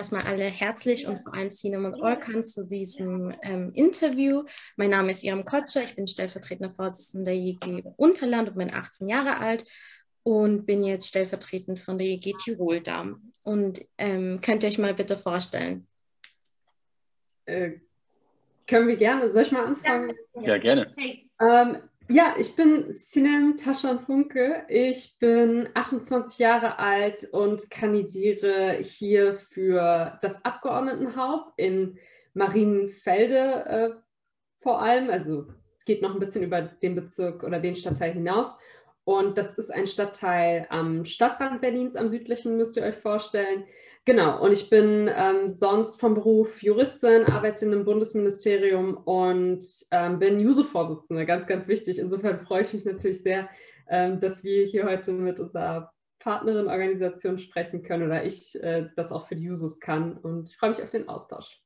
erstmal alle herzlich und vor allem Sinem und Orkan zu diesem ähm, Interview. Mein Name ist Iram Kotscher, ich bin stellvertretender Vorsitzender der JG Unterland und bin 18 Jahre alt und bin jetzt stellvertretend von der JG Tirol da. Und ähm, könnt ihr euch mal bitte vorstellen? Äh, können wir gerne. Soll ich mal anfangen? Ja, ja gerne. Ähm, ja, ich bin Sinem Taschan Funke. Ich bin 28 Jahre alt und kandidiere hier für das Abgeordnetenhaus in Marienfelde äh, vor allem. Also geht noch ein bisschen über den Bezirk oder den Stadtteil hinaus. Und das ist ein Stadtteil am Stadtrand Berlins, am südlichen, müsst ihr euch vorstellen. Genau, und ich bin ähm, sonst vom Beruf Juristin, arbeite in einem Bundesministerium und ähm, bin JUSO-Vorsitzende, ganz, ganz wichtig. Insofern freue ich mich natürlich sehr, ähm, dass wir hier heute mit unserer Partnerin-Organisation sprechen können oder ich äh, das auch für die Jusos kann. Und ich freue mich auf den Austausch.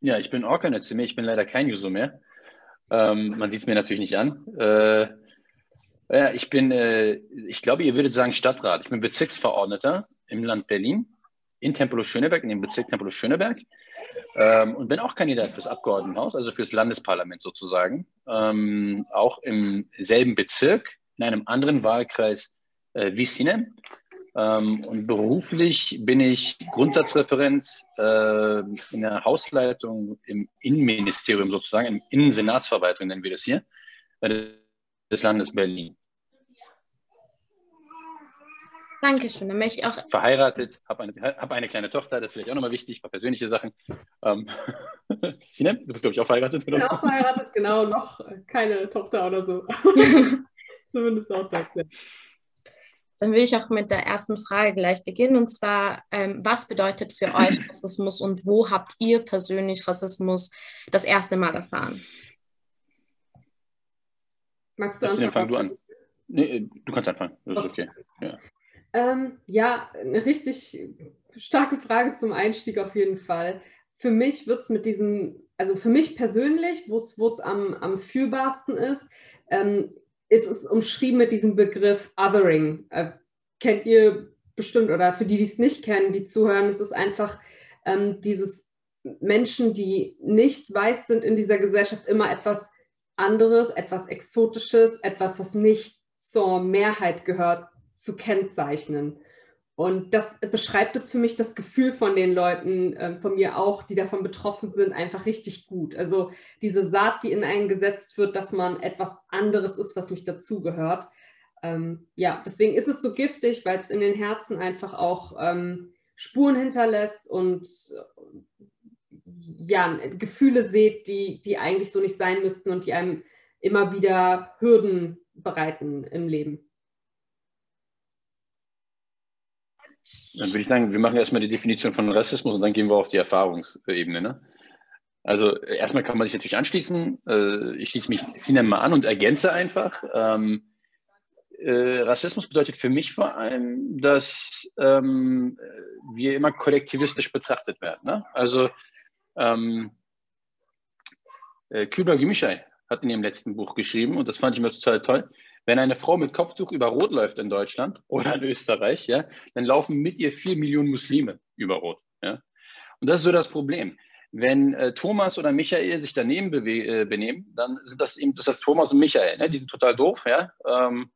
Ja, ich bin Orkan ich bin leider kein Juso mehr. Ähm, man sieht es mir natürlich nicht an. Äh, ja, ich bin, äh, ich glaube, ihr würdet sagen Stadtrat. Ich bin Bezirksverordneter im Land Berlin, in Tempelhof-Schöneberg, in dem Bezirk Tempelhof-Schöneberg ähm, und bin auch Kandidat fürs Abgeordnetenhaus, also fürs Landesparlament sozusagen. Ähm, auch im selben Bezirk, in einem anderen Wahlkreis äh, wie Sinem. Ähm, und beruflich bin ich Grundsatzreferent äh, in der Hausleitung im Innenministerium sozusagen, im Innensenatsverwaltung nennen wir das hier, des Landes Berlin. Dankeschön. Dann möchte ich auch. Verheiratet, habe eine, hab eine kleine Tochter, das ist vielleicht auch nochmal wichtig, ein paar persönliche Sachen. Ähm, Sinem, du bist, glaube ich, auch verheiratet. Ich bin auch verheiratet, genau, noch keine Tochter oder so. Zumindest auch das. Ja. Dann will ich auch mit der ersten Frage gleich beginnen. Und zwar, ähm, was bedeutet für euch Rassismus und wo habt ihr persönlich Rassismus das erste Mal erfahren? Magst du anfangen? Fang du an. Nee, du kannst anfangen. Das ist okay. Ja. Ähm, ja, eine richtig starke Frage zum Einstieg auf jeden Fall. Für mich wird es mit diesem, also für mich persönlich, wo es am, am fühlbarsten ist, ähm, ist es umschrieben mit diesem Begriff Othering. Äh, kennt ihr bestimmt oder für die, die es nicht kennen, die zuhören, ist es einfach ähm, dieses Menschen, die nicht weiß sind in dieser Gesellschaft, immer etwas anderes, etwas Exotisches, etwas, was nicht zur Mehrheit gehört, zu kennzeichnen. Und das beschreibt es für mich das Gefühl von den Leuten, äh, von mir auch, die davon betroffen sind, einfach richtig gut. Also diese Saat, die in einen gesetzt wird, dass man etwas anderes ist, was nicht dazugehört. Ähm, ja, deswegen ist es so giftig, weil es in den Herzen einfach auch ähm, Spuren hinterlässt und ja, Gefühle seht, die, die eigentlich so nicht sein müssten und die einem immer wieder Hürden bereiten im Leben. Dann würde ich sagen, wir machen erstmal die Definition von Rassismus und dann gehen wir auf die Erfahrungsebene. Ne? Also erstmal kann man sich natürlich anschließen. Äh, ich schließe mich Sinem mal an und ergänze einfach. Ähm, äh, Rassismus bedeutet für mich vor allem, dass ähm, wir immer kollektivistisch betrachtet werden. Ne? Also ähm, äh, Kübler Gümüşay hat in ihrem letzten Buch geschrieben, und das fand ich immer total toll, wenn eine Frau mit Kopftuch über Rot läuft in Deutschland oder in Österreich, ja, dann laufen mit ihr vier Millionen Muslime über Rot. Ja. Und das ist so das Problem. Wenn äh, Thomas oder Michael sich daneben äh, benehmen, dann sind das eben das ist Thomas und Michael. Ne? Die sind total doof. Ja? Ähm,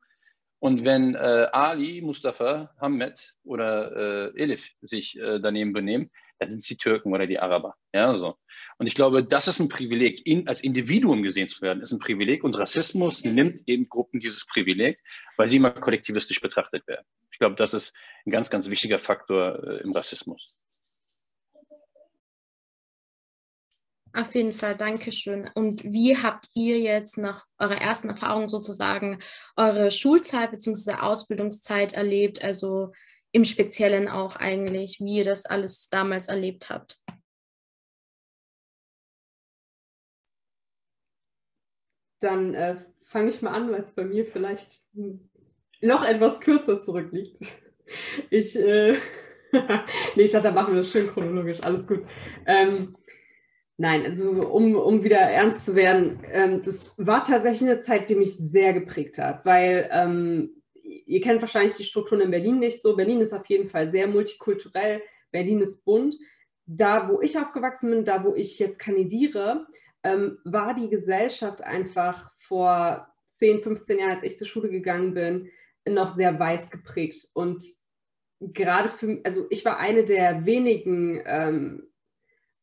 und wenn äh, Ali, Mustafa, Hammed oder äh, Elif sich äh, daneben benehmen, dann sind es die Türken oder die Araber. Ja, so. Und ich glaube, das ist ein Privileg. In, als Individuum gesehen zu werden, ist ein Privileg. Und Rassismus nimmt eben Gruppen dieses Privileg, weil sie immer kollektivistisch betrachtet werden. Ich glaube, das ist ein ganz, ganz wichtiger Faktor äh, im Rassismus. Auf jeden Fall, danke schön. Und wie habt ihr jetzt nach eurer ersten Erfahrung sozusagen eure Schulzeit bzw. Ausbildungszeit erlebt? Also im Speziellen auch eigentlich, wie ihr das alles damals erlebt habt. Dann äh, fange ich mal an, weil es bei mir vielleicht noch etwas kürzer zurückliegt. Ich, äh, nee, ich dachte, da machen wir das schön chronologisch, alles gut. Ähm, nein, also um, um wieder ernst zu werden, ähm, das war tatsächlich eine Zeit, die mich sehr geprägt hat, weil ähm, ihr kennt wahrscheinlich die Strukturen in Berlin nicht so. Berlin ist auf jeden Fall sehr multikulturell. Berlin ist bunt. Da, wo ich aufgewachsen bin, da, wo ich jetzt kandidiere, ähm, war die Gesellschaft einfach vor 10, 15 Jahren, als ich zur Schule gegangen bin, noch sehr weiß geprägt. Und gerade für, also ich war eine der wenigen ähm,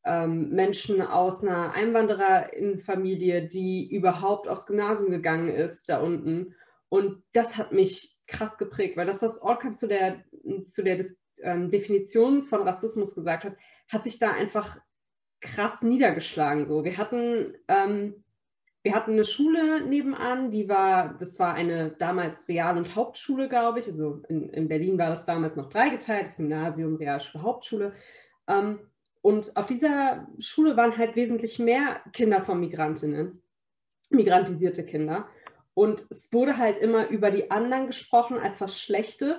ähm, Menschen aus einer Einwandererinnenfamilie, die überhaupt aufs Gymnasium gegangen ist, da unten. Und das hat mich krass geprägt, weil das, was Orkan zu der, zu der ähm, Definition von Rassismus gesagt hat, hat sich da einfach krass niedergeschlagen. So. Wir hatten ähm, wir hatten eine Schule nebenan, die war, das war eine damals Real- und Hauptschule, glaube ich. Also in, in, Berlin war das damals noch dreigeteilt, das Gymnasium, Realschule, Hauptschule. Ähm, und auf dieser Schule waren halt wesentlich mehr Kinder von Migrantinnen, migrantisierte Kinder. Und es wurde halt immer über die anderen gesprochen als was Schlechtes.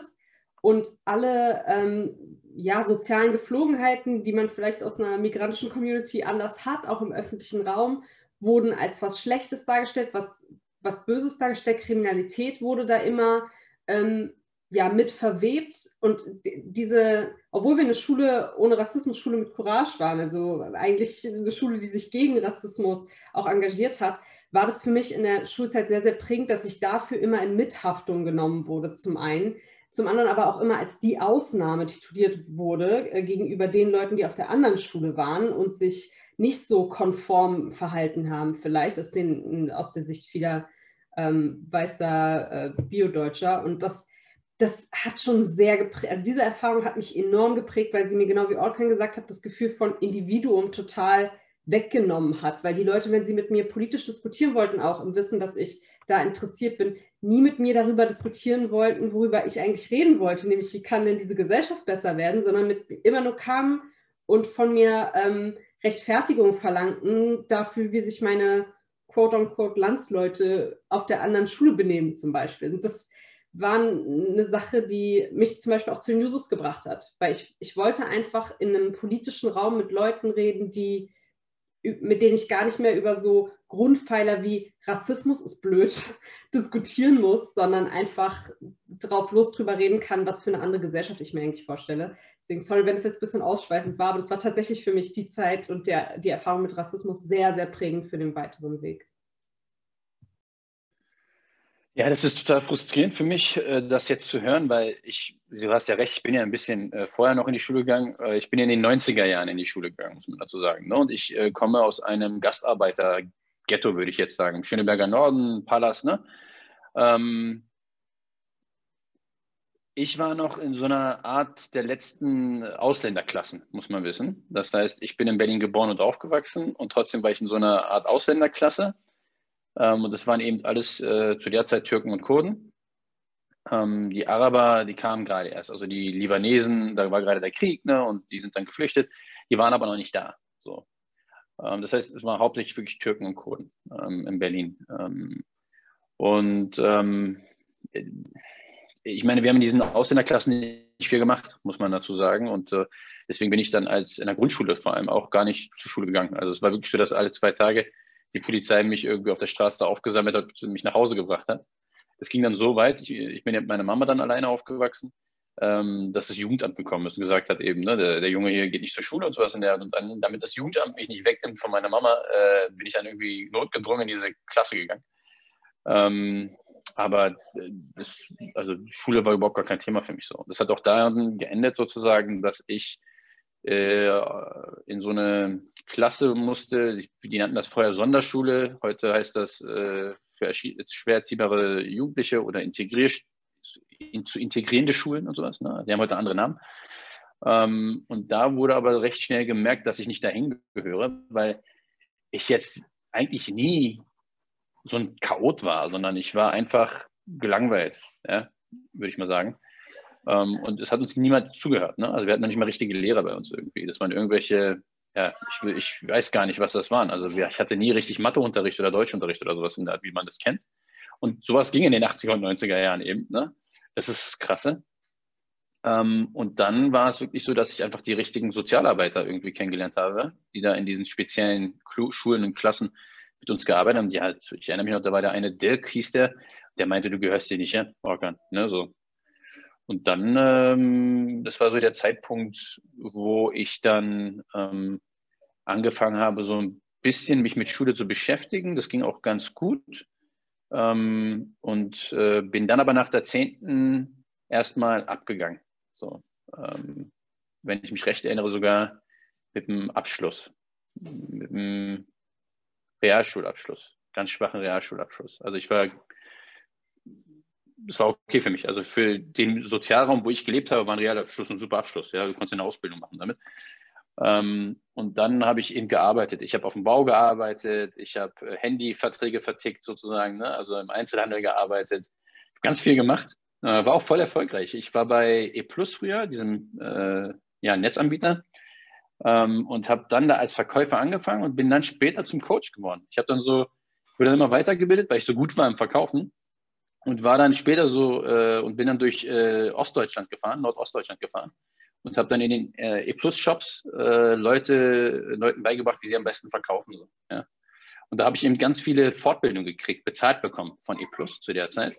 Und alle ähm, ja, sozialen Geflogenheiten, die man vielleicht aus einer migrantischen Community anders hat, auch im öffentlichen Raum, wurden als was Schlechtes dargestellt, was, was Böses dargestellt. Kriminalität wurde da immer ähm, ja, mit verwebt. Und diese, obwohl wir eine Schule ohne Rassismus, Schule mit Courage waren, also eigentlich eine Schule, die sich gegen Rassismus auch engagiert hat, war das für mich in der Schulzeit sehr, sehr prägend, dass ich dafür immer in Mithaftung genommen wurde, zum einen. Zum anderen aber auch immer als die Ausnahme tituliert wurde äh, gegenüber den Leuten, die auf der anderen Schule waren und sich nicht so konform verhalten haben, vielleicht aus, den, aus der Sicht vieler ähm, weißer äh, Biodeutscher. Und das, das hat schon sehr geprägt, also diese Erfahrung hat mich enorm geprägt, weil sie mir genau wie Orkan gesagt hat, das Gefühl von Individuum total weggenommen hat, weil die Leute, wenn sie mit mir politisch diskutieren wollten, auch im Wissen, dass ich da interessiert bin, nie mit mir darüber diskutieren wollten, worüber ich eigentlich reden wollte, nämlich wie kann denn diese Gesellschaft besser werden, sondern mit immer nur kamen und von mir ähm, Rechtfertigung verlangten dafür, wie sich meine quote-unquote Landsleute auf der anderen Schule benehmen zum Beispiel. Und das war eine Sache, die mich zum Beispiel auch zu den Jusos gebracht hat, weil ich, ich wollte einfach in einem politischen Raum mit Leuten reden, die mit denen ich gar nicht mehr über so Grundpfeiler wie Rassismus ist blöd diskutieren muss, sondern einfach drauf los drüber reden kann, was für eine andere Gesellschaft ich mir eigentlich vorstelle. Deswegen, sorry, wenn es jetzt ein bisschen ausschweifend war, aber das war tatsächlich für mich die Zeit und der, die Erfahrung mit Rassismus sehr, sehr prägend für den weiteren Weg. Ja, das ist total frustrierend für mich, äh, das jetzt zu hören, weil ich, du hast ja recht, ich bin ja ein bisschen äh, vorher noch in die Schule gegangen. Äh, ich bin ja in den 90er Jahren in die Schule gegangen, muss man dazu sagen. Ne? Und ich komme aus einem Gastarbeiter-Ghetto, würde ich jetzt sagen. Schöneberger Norden, Palas. Ne? Ähm, ich war noch in so einer Art der letzten Ausländerklassen, muss man wissen. Das heißt, ich bin in Berlin geboren und aufgewachsen und trotzdem war ich in so einer Art Ausländerklasse. Ähm, und das waren eben alles äh, zu der Zeit Türken und Kurden. Ähm, die Araber, die kamen gerade erst. Also die Libanesen, da war gerade der Krieg ne, und die sind dann geflüchtet. Die waren aber noch nicht da. So. Ähm, das heißt, es waren hauptsächlich wirklich Türken und Kurden ähm, in Berlin. Ähm, und ähm, ich meine, wir haben in diesen Ausländerklassen nicht viel gemacht, muss man dazu sagen. Und äh, deswegen bin ich dann als in der Grundschule vor allem auch gar nicht zur Schule gegangen. Also es war wirklich so, dass alle zwei Tage die Polizei mich irgendwie auf der Straße aufgesammelt hat und mich nach Hause gebracht hat. Das ging dann so weit, ich, ich bin ja mit meiner Mama dann alleine aufgewachsen, ähm, dass das Jugendamt gekommen ist und gesagt hat eben, ne, der, der, Junge hier geht nicht zur Schule und sowas in der und dann, damit das Jugendamt mich nicht wegnimmt von meiner Mama, äh, bin ich dann irgendwie notgedrungen in diese Klasse gegangen. Ähm, aber äh, das, also Schule war überhaupt gar kein Thema für mich so. Das hat auch daran geendet sozusagen, dass ich in so eine Klasse musste, die nannten das vorher Sonderschule, heute heißt das äh, für schwer erziehbare Jugendliche oder integrier, in, zu integrierende Schulen und sowas. Ne? Die haben heute andere Namen. Ähm, und da wurde aber recht schnell gemerkt, dass ich nicht dahin gehöre, weil ich jetzt eigentlich nie so ein Chaot war, sondern ich war einfach gelangweilt, ja, würde ich mal sagen. Ähm, und es hat uns niemand zugehört. Ne? Also wir hatten noch nicht mal richtige Lehrer bei uns irgendwie. Das waren irgendwelche, ja, ich, ich weiß gar nicht, was das waren. Also ich hatte nie richtig Matheunterricht oder Deutschunterricht oder sowas in der Art, wie man das kennt. Und sowas ging in den 80er und 90er Jahren eben. Ne? Das ist krasse. Ähm, und dann war es wirklich so, dass ich einfach die richtigen Sozialarbeiter irgendwie kennengelernt habe, die da in diesen speziellen Schulen und Klassen mit uns gearbeitet haben. Die halt, ich erinnere mich noch, da war der eine Dirk, hieß der, der meinte, du gehörst hier nicht her, Orkan. Ne, so. Und dann, ähm, das war so der Zeitpunkt, wo ich dann ähm, angefangen habe, so ein bisschen mich mit Schule zu beschäftigen. Das ging auch ganz gut. Ähm, und äh, bin dann aber nach der zehnten erstmal abgegangen. So, ähm, wenn ich mich recht erinnere, sogar mit einem Abschluss, mit einem Realschulabschluss, ganz schwachen Realschulabschluss. Also ich war, das war okay für mich. Also für den Sozialraum, wo ich gelebt habe, war ein Realabschluss ein super Abschluss. Ja, du konntest eine Ausbildung machen damit. Ähm, und dann habe ich eben gearbeitet. Ich habe auf dem Bau gearbeitet, ich habe äh, Handyverträge vertickt sozusagen, ne? also im Einzelhandel gearbeitet, ganz viel gemacht. Äh, war auch voll erfolgreich. Ich war bei E Plus früher, diesem äh, ja, Netzanbieter, ähm, und habe dann da als Verkäufer angefangen und bin dann später zum Coach geworden. Ich habe dann so, wurde dann immer weitergebildet, weil ich so gut war im Verkaufen und war dann später so äh, und bin dann durch äh, Ostdeutschland gefahren, Nordostdeutschland gefahren und habe dann in den äh, E-Plus-Shops äh, Leute, Leuten beigebracht, wie sie am besten verkaufen. So, ja. Und da habe ich eben ganz viele Fortbildungen gekriegt, bezahlt bekommen von E-Plus zu der Zeit.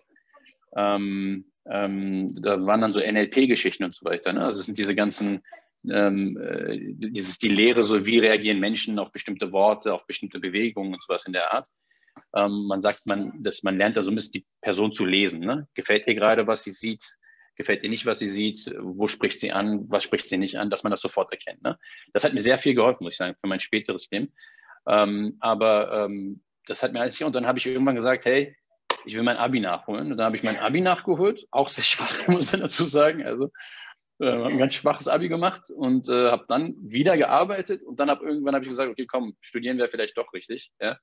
Ähm, ähm, da waren dann so NLP-Geschichten und so weiter. Ne? Also es sind diese ganzen, ähm, äh, dieses, die Lehre, so wie reagieren Menschen auf bestimmte Worte, auf bestimmte Bewegungen und sowas in der Art. Ähm, man sagt, man, dass man lernt, also ein bisschen die Person zu lesen. Ne? Gefällt ihr gerade, was sie sieht? gefällt ihr nicht, was sie sieht, wo spricht sie an, was spricht sie nicht an, dass man das sofort erkennt. Ne? Das hat mir sehr viel geholfen, muss ich sagen, für mein späteres Leben. Ähm, aber ähm, das hat mir alles und dann habe ich irgendwann gesagt, hey, ich will mein Abi nachholen. Und dann habe ich mein Abi nachgeholt, auch sehr schwach, muss man dazu sagen. Also äh, ein ganz schwaches Abi gemacht und äh, habe dann wieder gearbeitet und dann habe irgendwann habe ich gesagt, okay, komm, studieren wäre vielleicht doch richtig. Ja?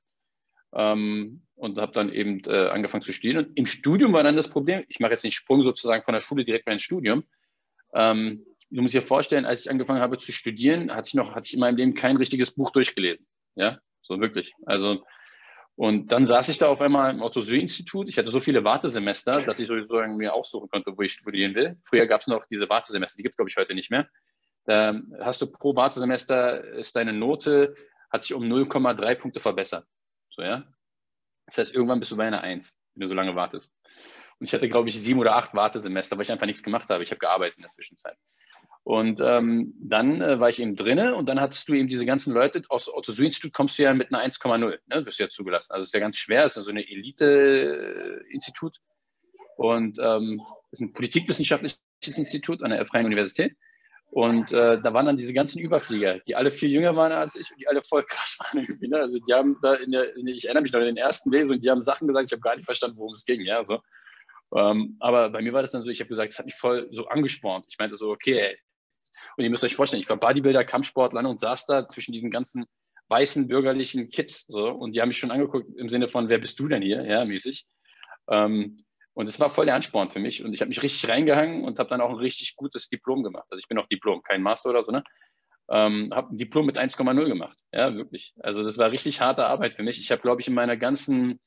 Ähm, und habe dann eben äh, angefangen zu studieren. Und im Studium war dann das Problem, ich mache jetzt den Sprung sozusagen von der Schule direkt mal ins Studium. Ähm, du musst dir vorstellen, als ich angefangen habe zu studieren, hatte ich noch, hatte ich in meinem Leben kein richtiges Buch durchgelesen. Ja, so wirklich. Also, und dann saß ich da auf einmal im Otto-Süh-Institut. Ich hatte so viele Wartesemester, dass ich sowieso mir aussuchen konnte, wo ich studieren will. Früher gab es noch diese Wartesemester, die gibt es, glaube ich, heute nicht mehr. Da hast du pro Wartesemester ist deine Note, hat sich um 0,3 Punkte verbessert. So, ja? Das heißt, irgendwann bist du bei einer Eins, wenn du so lange wartest. Und ich hatte, glaube ich, sieben oder acht Wartesemester, weil ich einfach nichts gemacht habe. Ich habe gearbeitet in der Zwischenzeit. Und ähm, dann äh, war ich eben drinne und dann hattest du eben diese ganzen Leute, aus Otto-Suhr-Institut kommst du ja mit einer 1,0, ne? wirst du ja zugelassen. Also es ist ja ganz schwer, es ist ja so eine Elite-Institut und ähm, ist ein politikwissenschaftliches Institut an der Freien Universität. Und äh, da waren dann diese ganzen Überflieger, die alle viel jünger waren als ich und die alle voll krass waren. Ne? Also die haben da in der, in, ich erinnere mich noch in den ersten Lesungen, die haben Sachen gesagt, ich habe gar nicht verstanden, worum es ging. Ja, so. Ähm, aber bei mir war das dann so, ich habe gesagt, es hat mich voll so angespornt. Ich meinte so, okay, ey. Und ihr müsst euch vorstellen, ich war Bodybuilder, Kampfsportler und saß da zwischen diesen ganzen weißen bürgerlichen Kids so und die haben mich schon angeguckt im Sinne von, wer bist du denn hier, ja, mäßig. Ähm, und es war voll der Ansporn für mich. Und ich habe mich richtig reingehangen und habe dann auch ein richtig gutes Diplom gemacht. Also ich bin auch Diplom, kein Master oder so, ne? Ähm, habe ein Diplom mit 1,0 gemacht. Ja, wirklich. Also das war richtig harte Arbeit für mich. Ich habe, glaube ich, in meiner ganzen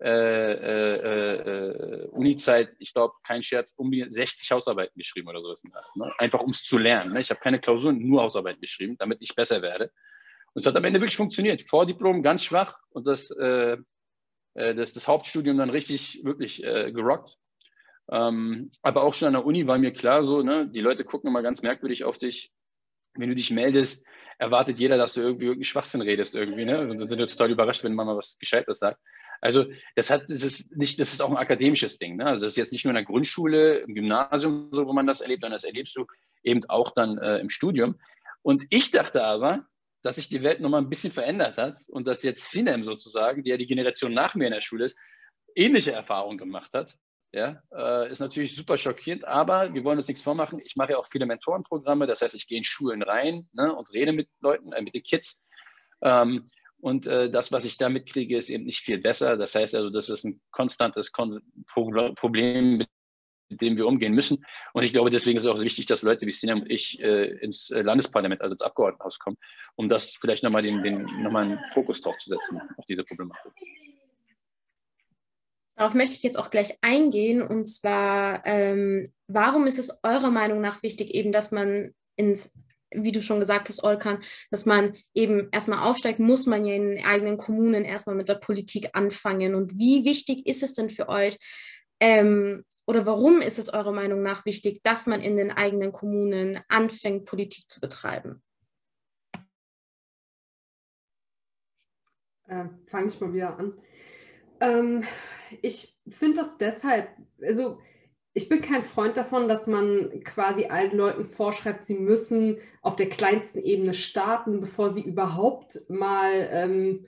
äh, äh, äh, Uni-Zeit, ich glaube, kein Scherz, um die 60 Hausarbeiten geschrieben oder sowas. Ne? Einfach um es zu lernen. Ne? Ich habe keine Klausuren, nur Hausarbeiten geschrieben, damit ich besser werde. Und es hat am Ende wirklich funktioniert. Vordiplom ganz schwach und das äh, das, das Hauptstudium dann richtig, wirklich äh, gerockt. Ähm, aber auch schon an der Uni war mir klar, so, ne, die Leute gucken immer ganz merkwürdig auf dich. Wenn du dich meldest, erwartet jeder, dass du irgendwie irgendeinen Schwachsinn redest irgendwie, ne? Und dann sind wir total überrascht, wenn man mal was Gescheites sagt. Also das hat, das ist nicht, das ist auch ein akademisches Ding. Ne? Also das ist jetzt nicht nur in der Grundschule, im Gymnasium, so, wo man das erlebt, sondern das erlebst du eben auch dann äh, im Studium. Und ich dachte aber, dass sich die Welt nochmal ein bisschen verändert hat und dass jetzt Sinem sozusagen, die ja die Generation nach mir in der Schule ist, ähnliche Erfahrungen gemacht hat. Ja, äh, ist natürlich super schockierend, aber wir wollen uns nichts vormachen. Ich mache ja auch viele Mentorenprogramme, das heißt, ich gehe in Schulen rein ne, und rede mit Leuten, äh, mit den Kids. Ähm, und äh, das, was ich da mitkriege, ist eben nicht viel besser. Das heißt also, das ist ein konstantes Kon Problem, mit mit dem wir umgehen müssen. Und ich glaube, deswegen ist es auch wichtig, dass Leute wie Sinem und ich äh, ins äh, Landesparlament, also ins Abgeordnetenhaus kommen, um das vielleicht nochmal den, den, nochmal einen Fokus drauf zu setzen, auf diese Problematik. Darauf möchte ich jetzt auch gleich eingehen. Und zwar, ähm, warum ist es eurer Meinung nach wichtig, eben, dass man ins wie du schon gesagt hast, Olkan, dass man eben erstmal aufsteigt, muss man ja in den eigenen Kommunen erstmal mit der Politik anfangen. Und wie wichtig ist es denn für euch, Ähm, oder warum ist es eurer Meinung nach wichtig, dass man in den eigenen Kommunen anfängt, Politik zu betreiben? Äh, Fange ich mal wieder an. Ähm, ich finde das deshalb, also ich bin kein Freund davon, dass man quasi allen Leuten vorschreibt, sie müssen auf der kleinsten Ebene starten, bevor sie überhaupt mal ähm,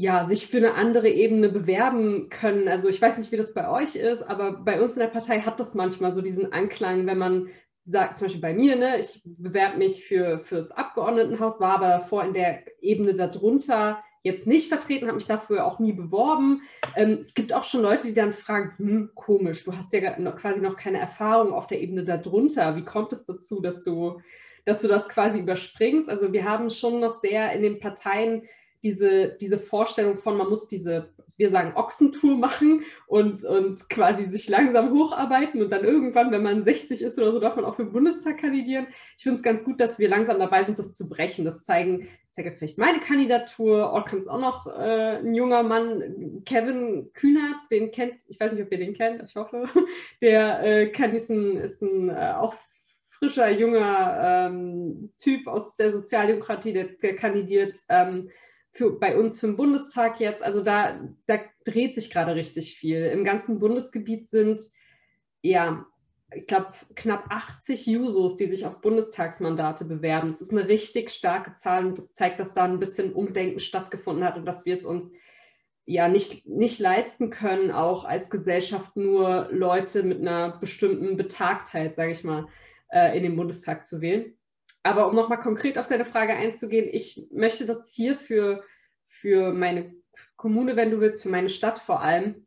ja, sich für eine andere Ebene bewerben können. Also ich weiß nicht, wie das bei euch ist, aber bei uns in der Partei hat das manchmal so diesen Anklang, wenn man sagt, zum Beispiel bei mir, ne, ich bewerbe mich für fürs Abgeordnetenhaus, war aber davor in der Ebene darunter jetzt nicht vertreten, habe mich dafür auch nie beworben. Ähm, es gibt auch schon Leute, die dann fragen, hm, komisch, du hast ja quasi noch keine Erfahrung auf der Ebene darunter. Wie kommt es dazu, dass du, dass du das quasi überspringst? Also wir haben schon noch sehr in den Parteien diese, diese Vorstellung von, man muss diese, wir sagen, Ochsentour machen und, und quasi sich langsam hocharbeiten und dann irgendwann, wenn man 60 ist oder so, darf man auch für den Bundestag kandidieren. Ich finde es ganz gut, dass wir langsam dabei sind, das zu brechen. Das zeigen, zeige jetzt vielleicht meine Kandidatur, Orkans ist auch noch äh, ein junger Mann, Kevin Kühnert, den kennt, ich weiß nicht, ob ihr den kennt, ich hoffe, der äh, kann, ist ein, ist ein äh, auch frischer, junger ähm, Typ aus der Sozialdemokratie, der, der kandidiert ähm, für, bei uns für den Bundestag jetzt. Also da, da dreht sich gerade richtig viel. Im ganzen Bundesgebiet sind ja ich glaube, knapp 80 Jusos, die sich auf Bundestagsmandate bewerben. Das ist eine richtig starke Zahl und das zeigt, dass da ein bisschen Umdenken stattgefunden hat und dass wir es uns ja nicht, nicht leisten können, auch als Gesellschaft nur Leute mit einer bestimmten Betagtheit, sage ich mal, äh, in den Bundestag zu wählen. Aber um nochmal konkret auf deine Frage einzugehen, ich möchte das hier für, für meine Kommune, wenn du willst, für meine Stadt vor allem,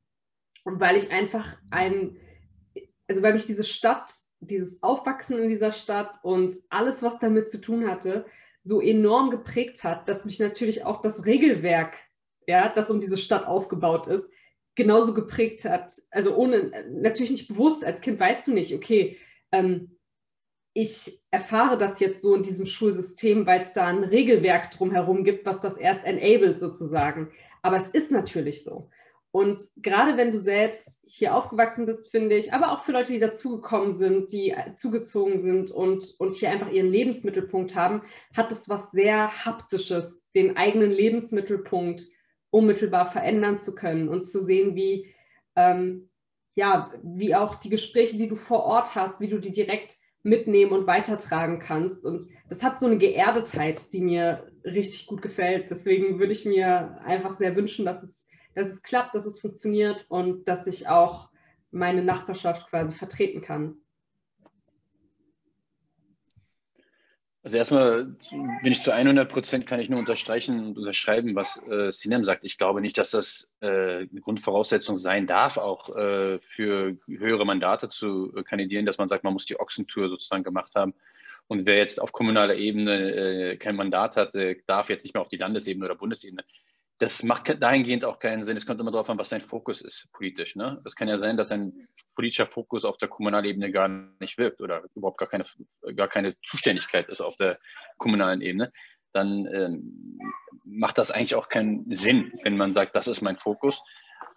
weil ich einfach ein also weil mich diese Stadt, dieses Aufwachsen in dieser Stadt und alles, was damit zu tun hatte, so enorm geprägt hat, dass mich natürlich auch das Regelwerk, ja, das um diese Stadt aufgebaut ist, genauso geprägt hat. Also ohne, natürlich nicht bewusst, als Kind weißt du nicht, okay, ähm, ich erfahre das jetzt so in diesem Schulsystem, weil es da ein Regelwerk drumherum gibt, was das erst enabled sozusagen. Aber es ist natürlich so. Und gerade wenn du selbst hier aufgewachsen bist, finde ich, aber auch für Leute, die dazugekommen sind, die zugezogen sind und, und hier einfach ihren Lebensmittelpunkt haben, hat es was sehr Haptisches, den eigenen Lebensmittelpunkt unmittelbar verändern zu können und zu sehen, wie, ähm, ja, wie auch die Gespräche, die du vor Ort hast, wie du die direkt mitnehmen und weitertragen kannst. Und das hat so eine Geerdetheit, die mir richtig gut gefällt. Deswegen würde ich mir einfach sehr wünschen, dass es dass es klappt, dass es funktioniert und dass ich auch meine Nachbarschaft quasi vertreten kann. Also erstmal bin ich zu 100 Prozent, kann ich nur unterstreichen und unterschreiben, was äh, Sinem sagt. Ich glaube nicht, dass das äh, eine Grundvoraussetzung sein darf, auch äh, für höhere Mandate zu äh, kandidieren, dass man sagt, man muss die Ochsentour sozusagen gemacht haben. Und wer jetzt auf kommunaler Ebene äh, kein Mandat hat, darf jetzt nicht mehr auf die Landesebene oder Bundesebene das macht dahingehend auch keinen Sinn. Es kommt immer darauf an, was sein Fokus ist politisch. Ne? Es kann ja sein, dass ein politischer Fokus auf der kommunalen Ebene gar nicht wirkt oder überhaupt gar keine, gar keine Zuständigkeit ist auf der kommunalen Ebene. Dann ähm, macht das eigentlich auch keinen Sinn, wenn man sagt, das ist mein Fokus.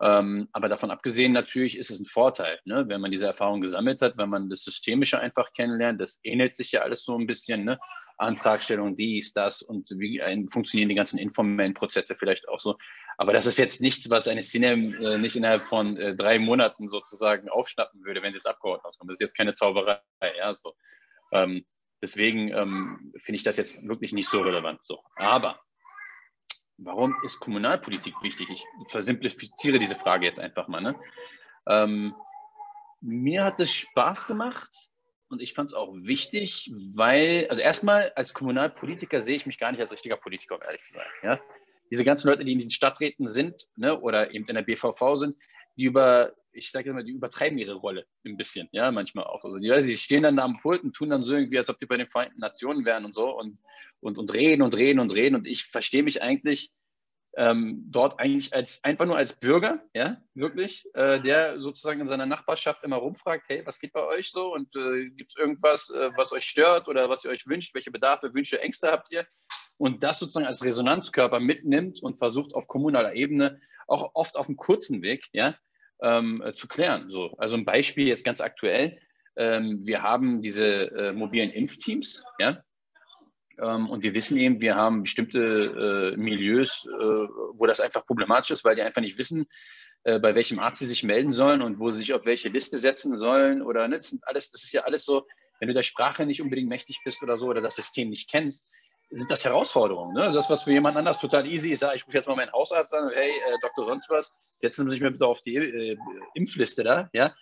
Ähm, aber davon abgesehen, natürlich ist es ein Vorteil, ne? wenn man diese Erfahrung gesammelt hat, wenn man das Systemische einfach kennenlernt. Das ähnelt sich ja alles so ein bisschen. Ne? Antragstellung, dies, das und wie funktionieren die ganzen informellen Prozesse vielleicht auch so. Aber das ist jetzt nichts, was eine Cinem äh, nicht innerhalb von äh, drei Monaten sozusagen aufschnappen würde, wenn sie jetzt Abgeordnete rauskommt. Das ist jetzt keine Zauberei. Ja, so. Ähm, deswegen ähm, finde ich das jetzt wirklich nicht so relevant. So. Aber warum ist Kommunalpolitik wichtig? Ich versimplifiziere diese Frage jetzt einfach mal. Ne? Ähm, mir hat es Spaß gemacht und ich fand es auch wichtig, weil, also erstmal als Kommunalpolitiker sehe ich mich gar nicht als richtiger Politiker, um ehrlich zu sein. Ja? Diese ganzen Leute, die in diesen Stadträten sind ne, oder eben in der BVV sind, die über, ich sage immer, die übertreiben ihre Rolle ein bisschen, ja, manchmal auch. Also die, die stehen dann am Pult und tun dann so irgendwie, als ob die bei den Vereinten Nationen wären und so und, und, und reden und reden und reden. Und ich verstehe mich eigentlich ähm, dort eigentlich als einfach nur als Bürger, ja, wirklich, äh, der sozusagen in seiner Nachbarschaft immer rumfragt, hey, was geht bei euch so und äh, gibt es irgendwas, äh, was euch stört oder was ihr euch wünscht, welche Bedarfe, Wünsche, Ängste habt ihr und das sozusagen als Resonanzkörper mitnimmt und versucht auf kommunaler Ebene auch oft auf einem kurzen Weg, ja, ähm, äh, zu klären. So, also ein Beispiel jetzt ganz aktuell. Ähm, wir haben diese äh, mobilen Impfteams, ja, ähm, und wir wissen eben, wir haben bestimmte äh, Milieus, äh, wo das einfach problematisch ist, weil die einfach nicht wissen, äh, bei welchem Arzt sie sich melden sollen und wo sie sich auf welche Liste setzen sollen oder ne? das, sind alles, das ist ja alles so, wenn du der Sprache nicht unbedingt mächtig bist oder so oder das System nicht kennst, sind das Herausforderungen. Ne? Das, was für jemand anders total easy ist, ich rufe jetzt mal meinen Hausarzt an, hey, äh, Doktor sonst was, setzen Sie sich mal bitte auf die äh, Impfliste da, ja,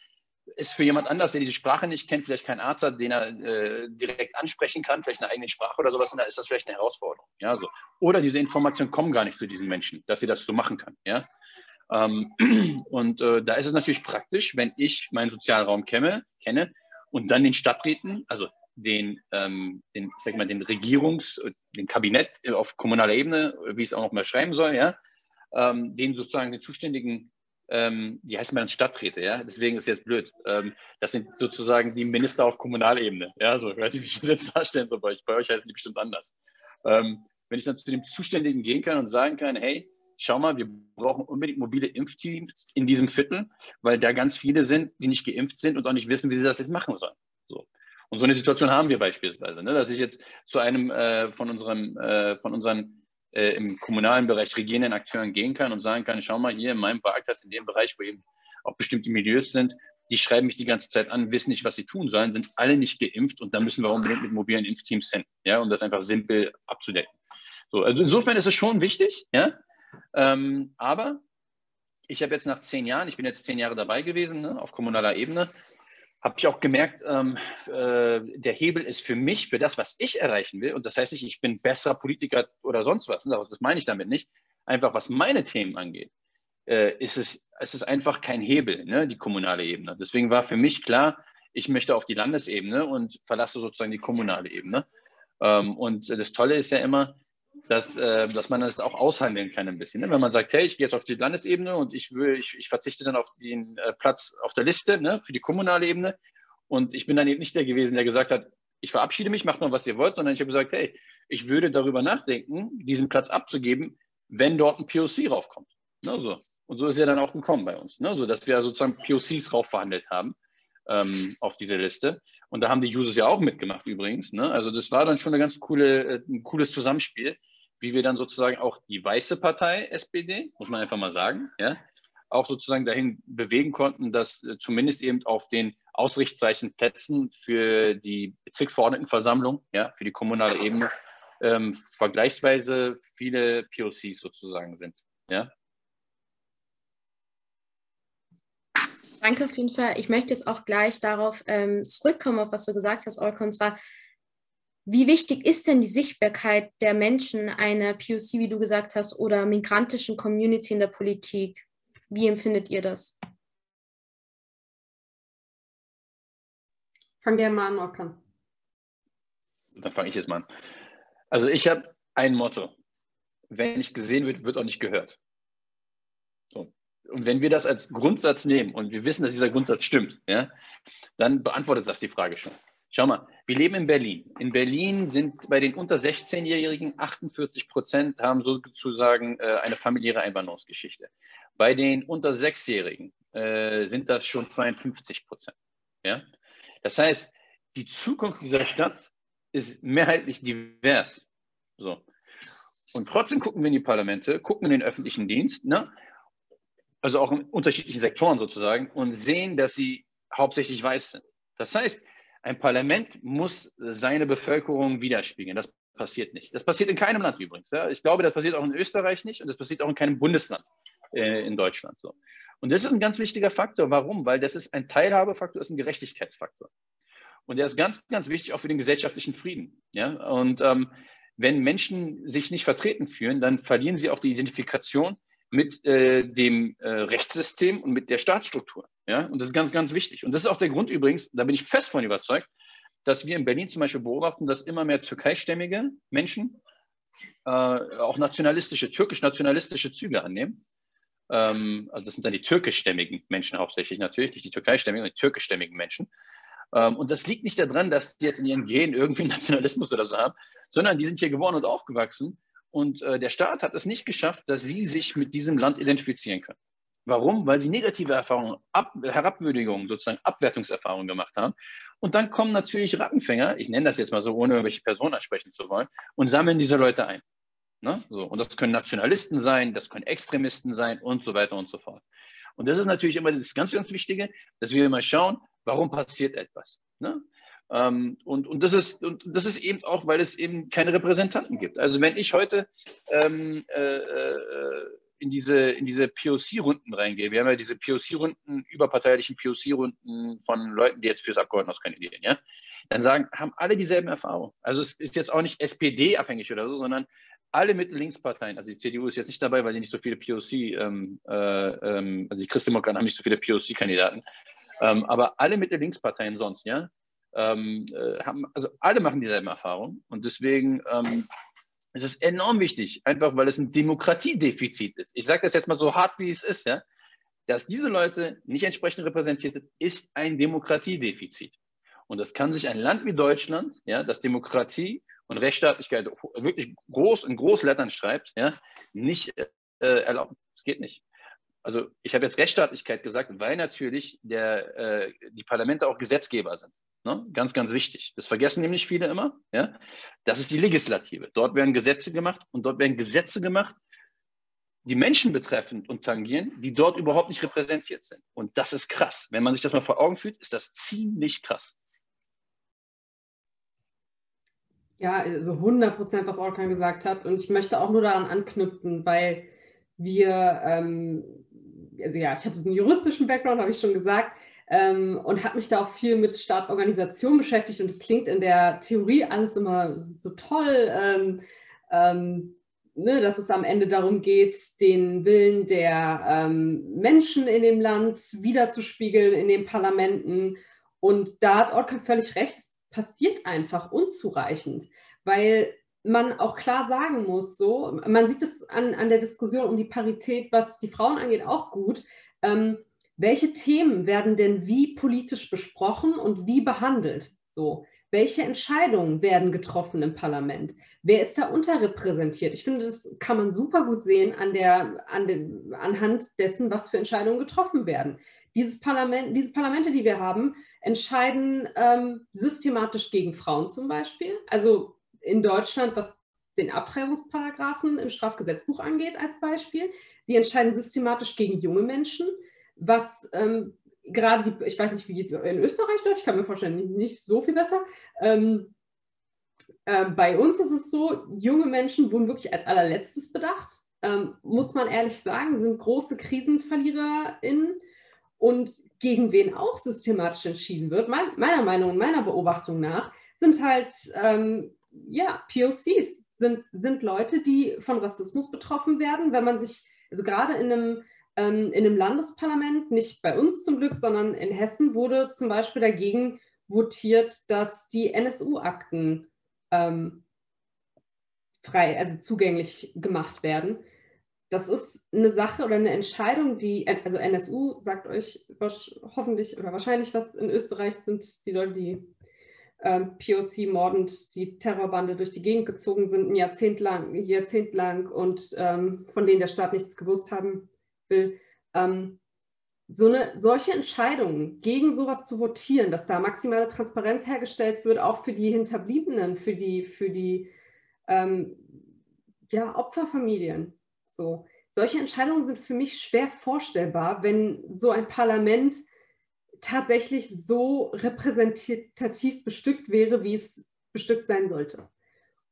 ist für jemand anders, der diese Sprache nicht kennt, vielleicht kein Arzt hat, den er äh, direkt ansprechen kann, vielleicht eine eigene Sprache oder sowas, dann ist das vielleicht eine Herausforderung. Ja, so. Oder diese Informationen kommen gar nicht zu diesen Menschen, dass sie das so machen kann. Ja? Ähm, und äh, da ist es natürlich praktisch, wenn ich meinen Sozialraum kenne, kenne und dann den Stadträten, also den, ähm, den, sag mal, den Regierungs-, den Kabinett auf kommunaler Ebene, wie es auch noch mal schreiben soll, ja, ähm, den sozusagen den zuständigen ähm, die heißen dann Stadträte, ja, deswegen ist jetzt blöd. Ähm, das sind sozusagen die Minister auf Kommunalebene, ja, so, ich weiß nicht, wie ich das jetzt darstellen soll, bei euch, bei euch heißen die bestimmt anders. Ähm, wenn ich dann zu dem Zuständigen gehen kann und sagen kann, hey, schau mal, wir brauchen unbedingt mobile Impfteams in diesem Viertel, weil da ganz viele sind, die nicht geimpft sind und auch nicht wissen, wie sie das jetzt machen sollen. Und so eine Situation haben wir beispielsweise, ne, dass ich jetzt zu einem äh, von, unserem, äh, von unseren äh, im kommunalen Bereich regierenden Akteuren gehen kann und sagen kann, schau mal hier in meinem Wahlkreis, in dem Bereich, wo eben auch bestimmte Milieus sind, die schreiben mich die ganze Zeit an, wissen nicht, was sie tun sollen, sind alle nicht geimpft und da müssen wir unbedingt mit mobilen Impfteams hin, ja, um das einfach simpel abzudecken. So, also insofern ist es schon wichtig, ja, ähm, aber ich habe jetzt nach zehn Jahren, ich bin jetzt zehn Jahre dabei gewesen ne, auf kommunaler Ebene, habe ich auch gemerkt, ähm, äh, der Hebel ist für mich, für das, was ich erreichen will, und das heißt nicht, ich bin besserer Politiker oder sonst was, das meine ich damit nicht, einfach was meine Themen angeht, äh, ist es, es ist einfach kein Hebel, ne, die kommunale Ebene. Deswegen war für mich klar, ich möchte auf die Landesebene und verlasse sozusagen die kommunale Ebene. Ähm, und das Tolle ist ja immer, dass, äh, dass man das auch aushandeln kann ein bisschen. Ne? Wenn man sagt, hey, ich gehe jetzt auf die Landesebene und ich, will, ich, ich verzichte dann auf den äh, Platz auf der Liste ne, für die kommunale Ebene. Und ich bin dann eben nicht der gewesen, der gesagt hat, ich verabschiede mich, macht mal, was ihr wollt, sondern ich habe gesagt, hey, ich würde darüber nachdenken, diesen Platz abzugeben, wenn dort ein POC raufkommt. Ne, so. Und so ist er dann auch gekommen bei uns, ne, so dass wir sozusagen POCs raufverhandelt haben ähm, auf diese Liste. Und da haben die Users ja auch mitgemacht übrigens. Ne? Also das war dann schon eine ganz coole, äh, ein cooles Zusammenspiel wie wir dann sozusagen auch die weiße Partei SPD, muss man einfach mal sagen, ja, auch sozusagen dahin bewegen konnten, dass äh, zumindest eben auf den Ausrichtzeichenplätzen für die Bezirksverordnetenversammlung, ja, für die kommunale Ebene, ähm, vergleichsweise viele POCs sozusagen sind. Ja. Danke auf jeden Fall. Ich möchte jetzt auch gleich darauf ähm, zurückkommen, auf was du gesagt hast, Olko, zwar, wie wichtig ist denn die Sichtbarkeit der Menschen einer POC, wie du gesagt hast, oder migrantischen Community in der Politik? Wie empfindet ihr das? Fang gerne mal an, Orkan. Dann fange ich jetzt mal an. Also ich habe ein Motto. Wenn nicht gesehen wird, wird auch nicht gehört. So. Und wenn wir das als Grundsatz nehmen und wir wissen, dass dieser Grundsatz stimmt, ja, dann beantwortet das die Frage schon. Schau mal, wir leben in Berlin. In Berlin sind bei den unter 16-Jährigen 48 Prozent haben sozusagen äh, eine familiäre Einwanderungsgeschichte. Bei den unter 6-Jährigen äh, sind das schon 52 Prozent. Ja? Das heißt, die Zukunft dieser Stadt ist mehrheitlich divers. So. Und trotzdem gucken wir in die Parlamente, gucken in den öffentlichen Dienst, ne? also auch in unterschiedlichen Sektoren sozusagen, und sehen, dass sie hauptsächlich weiß sind. Das heißt, ein Parlament muss seine Bevölkerung widerspiegeln. Das passiert nicht. Das passiert in keinem Land übrigens. Ja. Ich glaube, das passiert auch in Österreich nicht und das passiert auch in keinem Bundesland äh, in Deutschland so. Und das ist ein ganz wichtiger Faktor. Warum? Weil das ist ein Teilhabefaktor, das ist ein Gerechtigkeitsfaktor. Und der ist ganz, ganz wichtig auch für den gesellschaftlichen Frieden. Ja? Und ähm, wenn Menschen sich nicht vertreten fühlen, dann verlieren sie auch die Identifikation mit äh, dem äh, Rechtssystem und mit der Staatsstruktur. Ja? Und das ist ganz, ganz wichtig. Und das ist auch der Grund übrigens, da bin ich fest von überzeugt, dass wir in Berlin zum Beispiel beobachten, dass immer mehr türkeistämmige Menschen äh, auch nationalistische, türkisch-nationalistische Züge annehmen. Ähm, also das sind dann die türkischstämmigen Menschen hauptsächlich natürlich, nicht die türkeistämmigen, sondern die türkischstämmigen Menschen. Ähm, und das liegt nicht daran, dass die jetzt in ihren Genen irgendwie Nationalismus oder so haben, sondern die sind hier geboren und aufgewachsen und äh, der Staat hat es nicht geschafft, dass sie sich mit diesem Land identifizieren können. Warum? Weil sie negative Erfahrungen, Ab Herabwürdigungen, sozusagen Abwertungserfahrungen gemacht haben. Und dann kommen natürlich Rattenfänger, ich nenne das jetzt mal so, ohne irgendwelche Personen ansprechen zu wollen, und sammeln diese Leute ein. Ne? So, und das können Nationalisten sein, das können Extremisten sein und so weiter und so fort. Und das ist natürlich immer das ganz, ganz Wichtige, dass wir immer schauen, warum passiert etwas. Ne? Ähm, und, und, das ist, und das ist eben auch, weil es eben keine Repräsentanten gibt. Also wenn ich heute ähm, äh, äh in diese, in diese POC-Runden reingehe, wir haben ja diese POC-Runden, überparteilichen POC-Runden von Leuten, die jetzt fürs Abgeordnetenhaus kandidieren, ja, dann sagen, haben alle dieselben Erfahrungen. Also es ist jetzt auch nicht SPD-abhängig oder so, sondern alle Mitte-Links-Parteien, also die CDU ist jetzt nicht dabei, weil sie nicht so viele POC, ähm, äh, ähm, also die Christdemokraten haben nicht so viele POC-Kandidaten, ähm, aber alle Mitte-Links-Parteien sonst, ja, ähm, äh, haben, also alle machen dieselben Erfahrungen und deswegen ähm, ist es enorm wichtig, einfach weil es ein Demokratiedefizit ist. Ich sage das jetzt mal so hart, wie es ist, ja, dass diese Leute nicht entsprechend repräsentiert sind, ist ein Demokratiedefizit. Und das kann sich ein Land wie Deutschland, ja, das Demokratie und Rechtsstaatlichkeit wirklich groß in Großlettern schreibt, ja, nicht äh, erlauben. Es geht nicht. Also ich habe jetzt Rechtsstaatlichkeit gesagt, weil natürlich der, äh, die Parlamente auch Gesetzgeber sind. Ne? Ganz, ganz wichtig. Das vergessen nämlich viele immer. Ja? Das ist die Legislative. Dort werden Gesetze gemacht und dort werden Gesetze gemacht, die Menschen betreffend und tangieren, die dort überhaupt nicht repräsentiert sind. Und das ist krass. Wenn man sich das mal vor Augen führt, ist das ziemlich krass. Ja, so also 100 Prozent, was Orkan gesagt hat. Und ich möchte auch nur daran anknüpfen, weil wir, ähm, also ja, ich hatte einen juristischen Background, habe ich schon gesagt, ähm, und habe mich da auch viel mit Staatsorganisationen beschäftigt. Und es klingt in der Theorie alles immer so toll, ähm, ähm, ne, dass es am Ende darum geht, den Willen der ähm, Menschen in dem Land wiederzuspiegeln in den Parlamenten. Und da hat Ortkamp völlig recht, es passiert einfach unzureichend, weil man auch klar sagen muss, so, man sieht es an, an der Diskussion um die Parität, was die Frauen angeht, auch gut. Ähm, welche Themen werden denn wie politisch besprochen und wie behandelt? So, welche Entscheidungen werden getroffen im Parlament? Wer ist da unterrepräsentiert? Ich finde, das kann man super gut sehen an der, an den, anhand dessen, was für Entscheidungen getroffen werden. Dieses Parlament, diese Parlamente, die wir haben, entscheiden ähm, systematisch gegen Frauen zum Beispiel. Also in Deutschland, was den Abtreibungsparagraphen im Strafgesetzbuch angeht, als Beispiel. Sie entscheiden systematisch gegen junge Menschen was ähm, gerade die, ich weiß nicht, wie es in Österreich läuft, ich kann mir vorstellen, nicht, so viel besser. Ähm, äh, bei uns ist es so, junge Menschen wurden wirklich als allerletztes bedacht, ähm, muss man ehrlich sagen, sind große KrisenverliererInnen und gegen wen auch systematisch entschieden wird, mein, meiner Meinung und meiner Beobachtung nach, sind halt ähm, ja, POCs, sind, sind Leute, die von Rassismus betroffen werden, wenn man sich, also gerade in einem in einem Landesparlament, nicht bei uns zum Glück, sondern in Hessen, wurde zum Beispiel dagegen votiert, dass die NSU-Akten ähm, frei, also zugänglich gemacht werden. Das ist eine Sache oder eine Entscheidung, die, also NSU sagt euch hoffentlich oder wahrscheinlich, was in Österreich sind die Leute, die ähm, POC mordend die Terrorbande durch die Gegend gezogen sind, ein Jahrzehnt lang, Jahrzehnt lang und ähm, von denen der Staat nichts gewusst haben will, ähm, so eine, solche Entscheidungen gegen sowas zu votieren, dass da maximale Transparenz hergestellt wird, auch für die Hinterbliebenen, für die, für die ähm, ja, Opferfamilien. So. Solche Entscheidungen sind für mich schwer vorstellbar, wenn so ein Parlament tatsächlich so repräsentativ bestückt wäre, wie es bestückt sein sollte.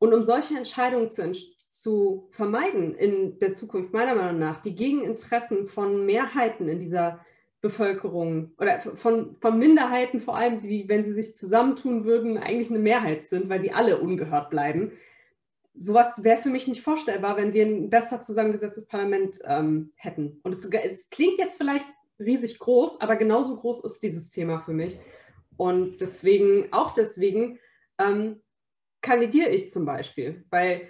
Und um solche Entscheidungen zu, zu vermeiden in der Zukunft, meiner Meinung nach, die Gegeninteressen von Mehrheiten in dieser Bevölkerung oder von, von Minderheiten vor allem, die, wenn sie sich zusammentun würden, eigentlich eine Mehrheit sind, weil sie alle ungehört bleiben. Sowas wäre für mich nicht vorstellbar, wenn wir ein besser zusammengesetztes Parlament ähm, hätten. Und es, es klingt jetzt vielleicht riesig groß, aber genauso groß ist dieses Thema für mich. Und deswegen, auch deswegen, ähm, kandidiere ich zum Beispiel, weil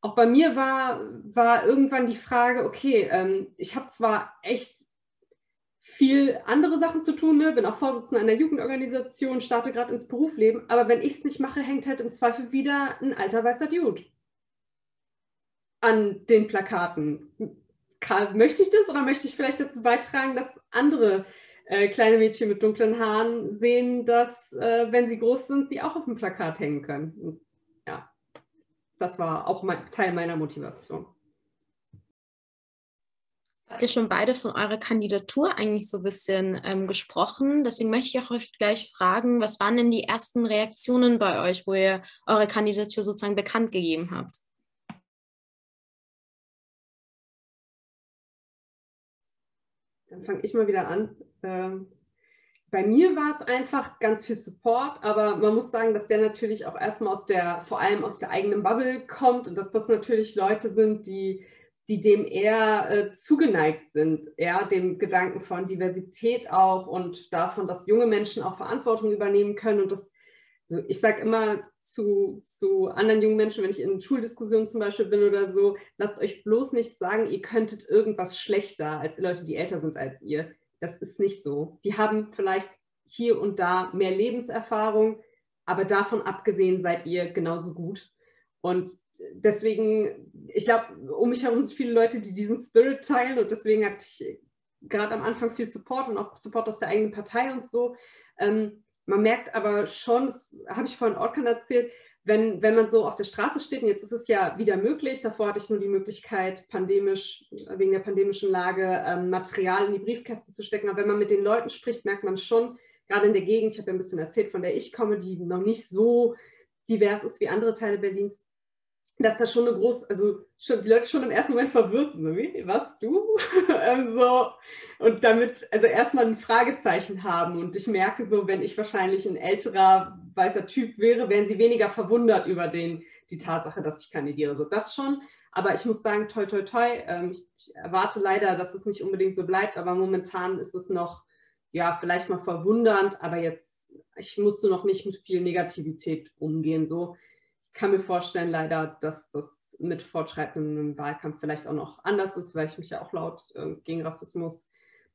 auch bei mir war, war irgendwann die Frage, okay, ähm, ich habe zwar echt viel andere Sachen zu tun, ne? bin auch Vorsitzende einer Jugendorganisation, starte gerade ins Berufsleben, aber wenn ich es nicht mache, hängt halt im Zweifel wieder ein alter weißer Dude an den Plakaten. möchte ich das oder möchte ich vielleicht dazu beitragen, dass andere äh, kleine Mädchen mit dunklen Haaren sehen, dass, äh, wenn sie groß sind, sie auch auf dem Plakat hängen können. Und, ja, das war auch mein, Teil meiner Motivation. Habt ihr schon beide von eurer Kandidatur eigentlich so ein bisschen ähm, gesprochen? Deswegen möchte ich auch euch gleich fragen, was waren denn die ersten Reaktionen bei euch, wo ihr eure Kandidatur sozusagen bekannt gegeben habt? Dann fange ich mal wieder an. Ähm, bei mir war es einfach ganz viel Support, aber man muss sagen, dass der natürlich auch erstmal aus der, vor allem aus der eigenen Bubble kommt und dass das natürlich Leute sind, die die dem eher äh, zugeneigt sind, ja, dem Gedanken von Diversität auch und davon, dass junge Menschen auch Verantwortung übernehmen können. Und das, also ich sage immer zu, zu anderen jungen Menschen, wenn ich in Schuldiskussionen zum Beispiel bin oder so, lasst euch bloß nicht sagen, ihr könntet irgendwas schlechter als Leute, die älter sind als ihr. Das ist nicht so. Die haben vielleicht hier und da mehr Lebenserfahrung, aber davon abgesehen seid ihr genauso gut. Und deswegen, ich glaube, um mich herum sind viele Leute, die diesen Spirit teilen und deswegen hatte ich gerade am Anfang viel Support und auch Support aus der eigenen Partei und so. Ähm, man merkt aber schon, das habe ich vorhin Orkan erzählt, wenn, wenn man so auf der Straße steht, und jetzt ist es ja wieder möglich, davor hatte ich nur die Möglichkeit, pandemisch, wegen der pandemischen Lage, ähm, Material in die Briefkästen zu stecken. Aber wenn man mit den Leuten spricht, merkt man schon, gerade in der Gegend, ich habe ja ein bisschen erzählt, von der ich komme, die noch nicht so divers ist wie andere Teile Berlins, dass da schon eine große, also schon, die Leute schon im ersten Moment verwirrt sind, wie, was, du? ähm, so. Und damit, also erstmal ein Fragezeichen haben. Und ich merke so, wenn ich wahrscheinlich ein älterer weißer Typ wäre, wären sie weniger verwundert über den, die Tatsache, dass ich kandidiere. So, das schon. Aber ich muss sagen, toi, toi, toi. Ähm, ich erwarte leider, dass es nicht unbedingt so bleibt, aber momentan ist es noch, ja, vielleicht mal verwundernd, aber jetzt, ich musste noch nicht mit viel Negativität umgehen. So, kann mir vorstellen, leider, dass das mit fortschreitendem Wahlkampf vielleicht auch noch anders ist, weil ich mich ja auch laut äh, gegen Rassismus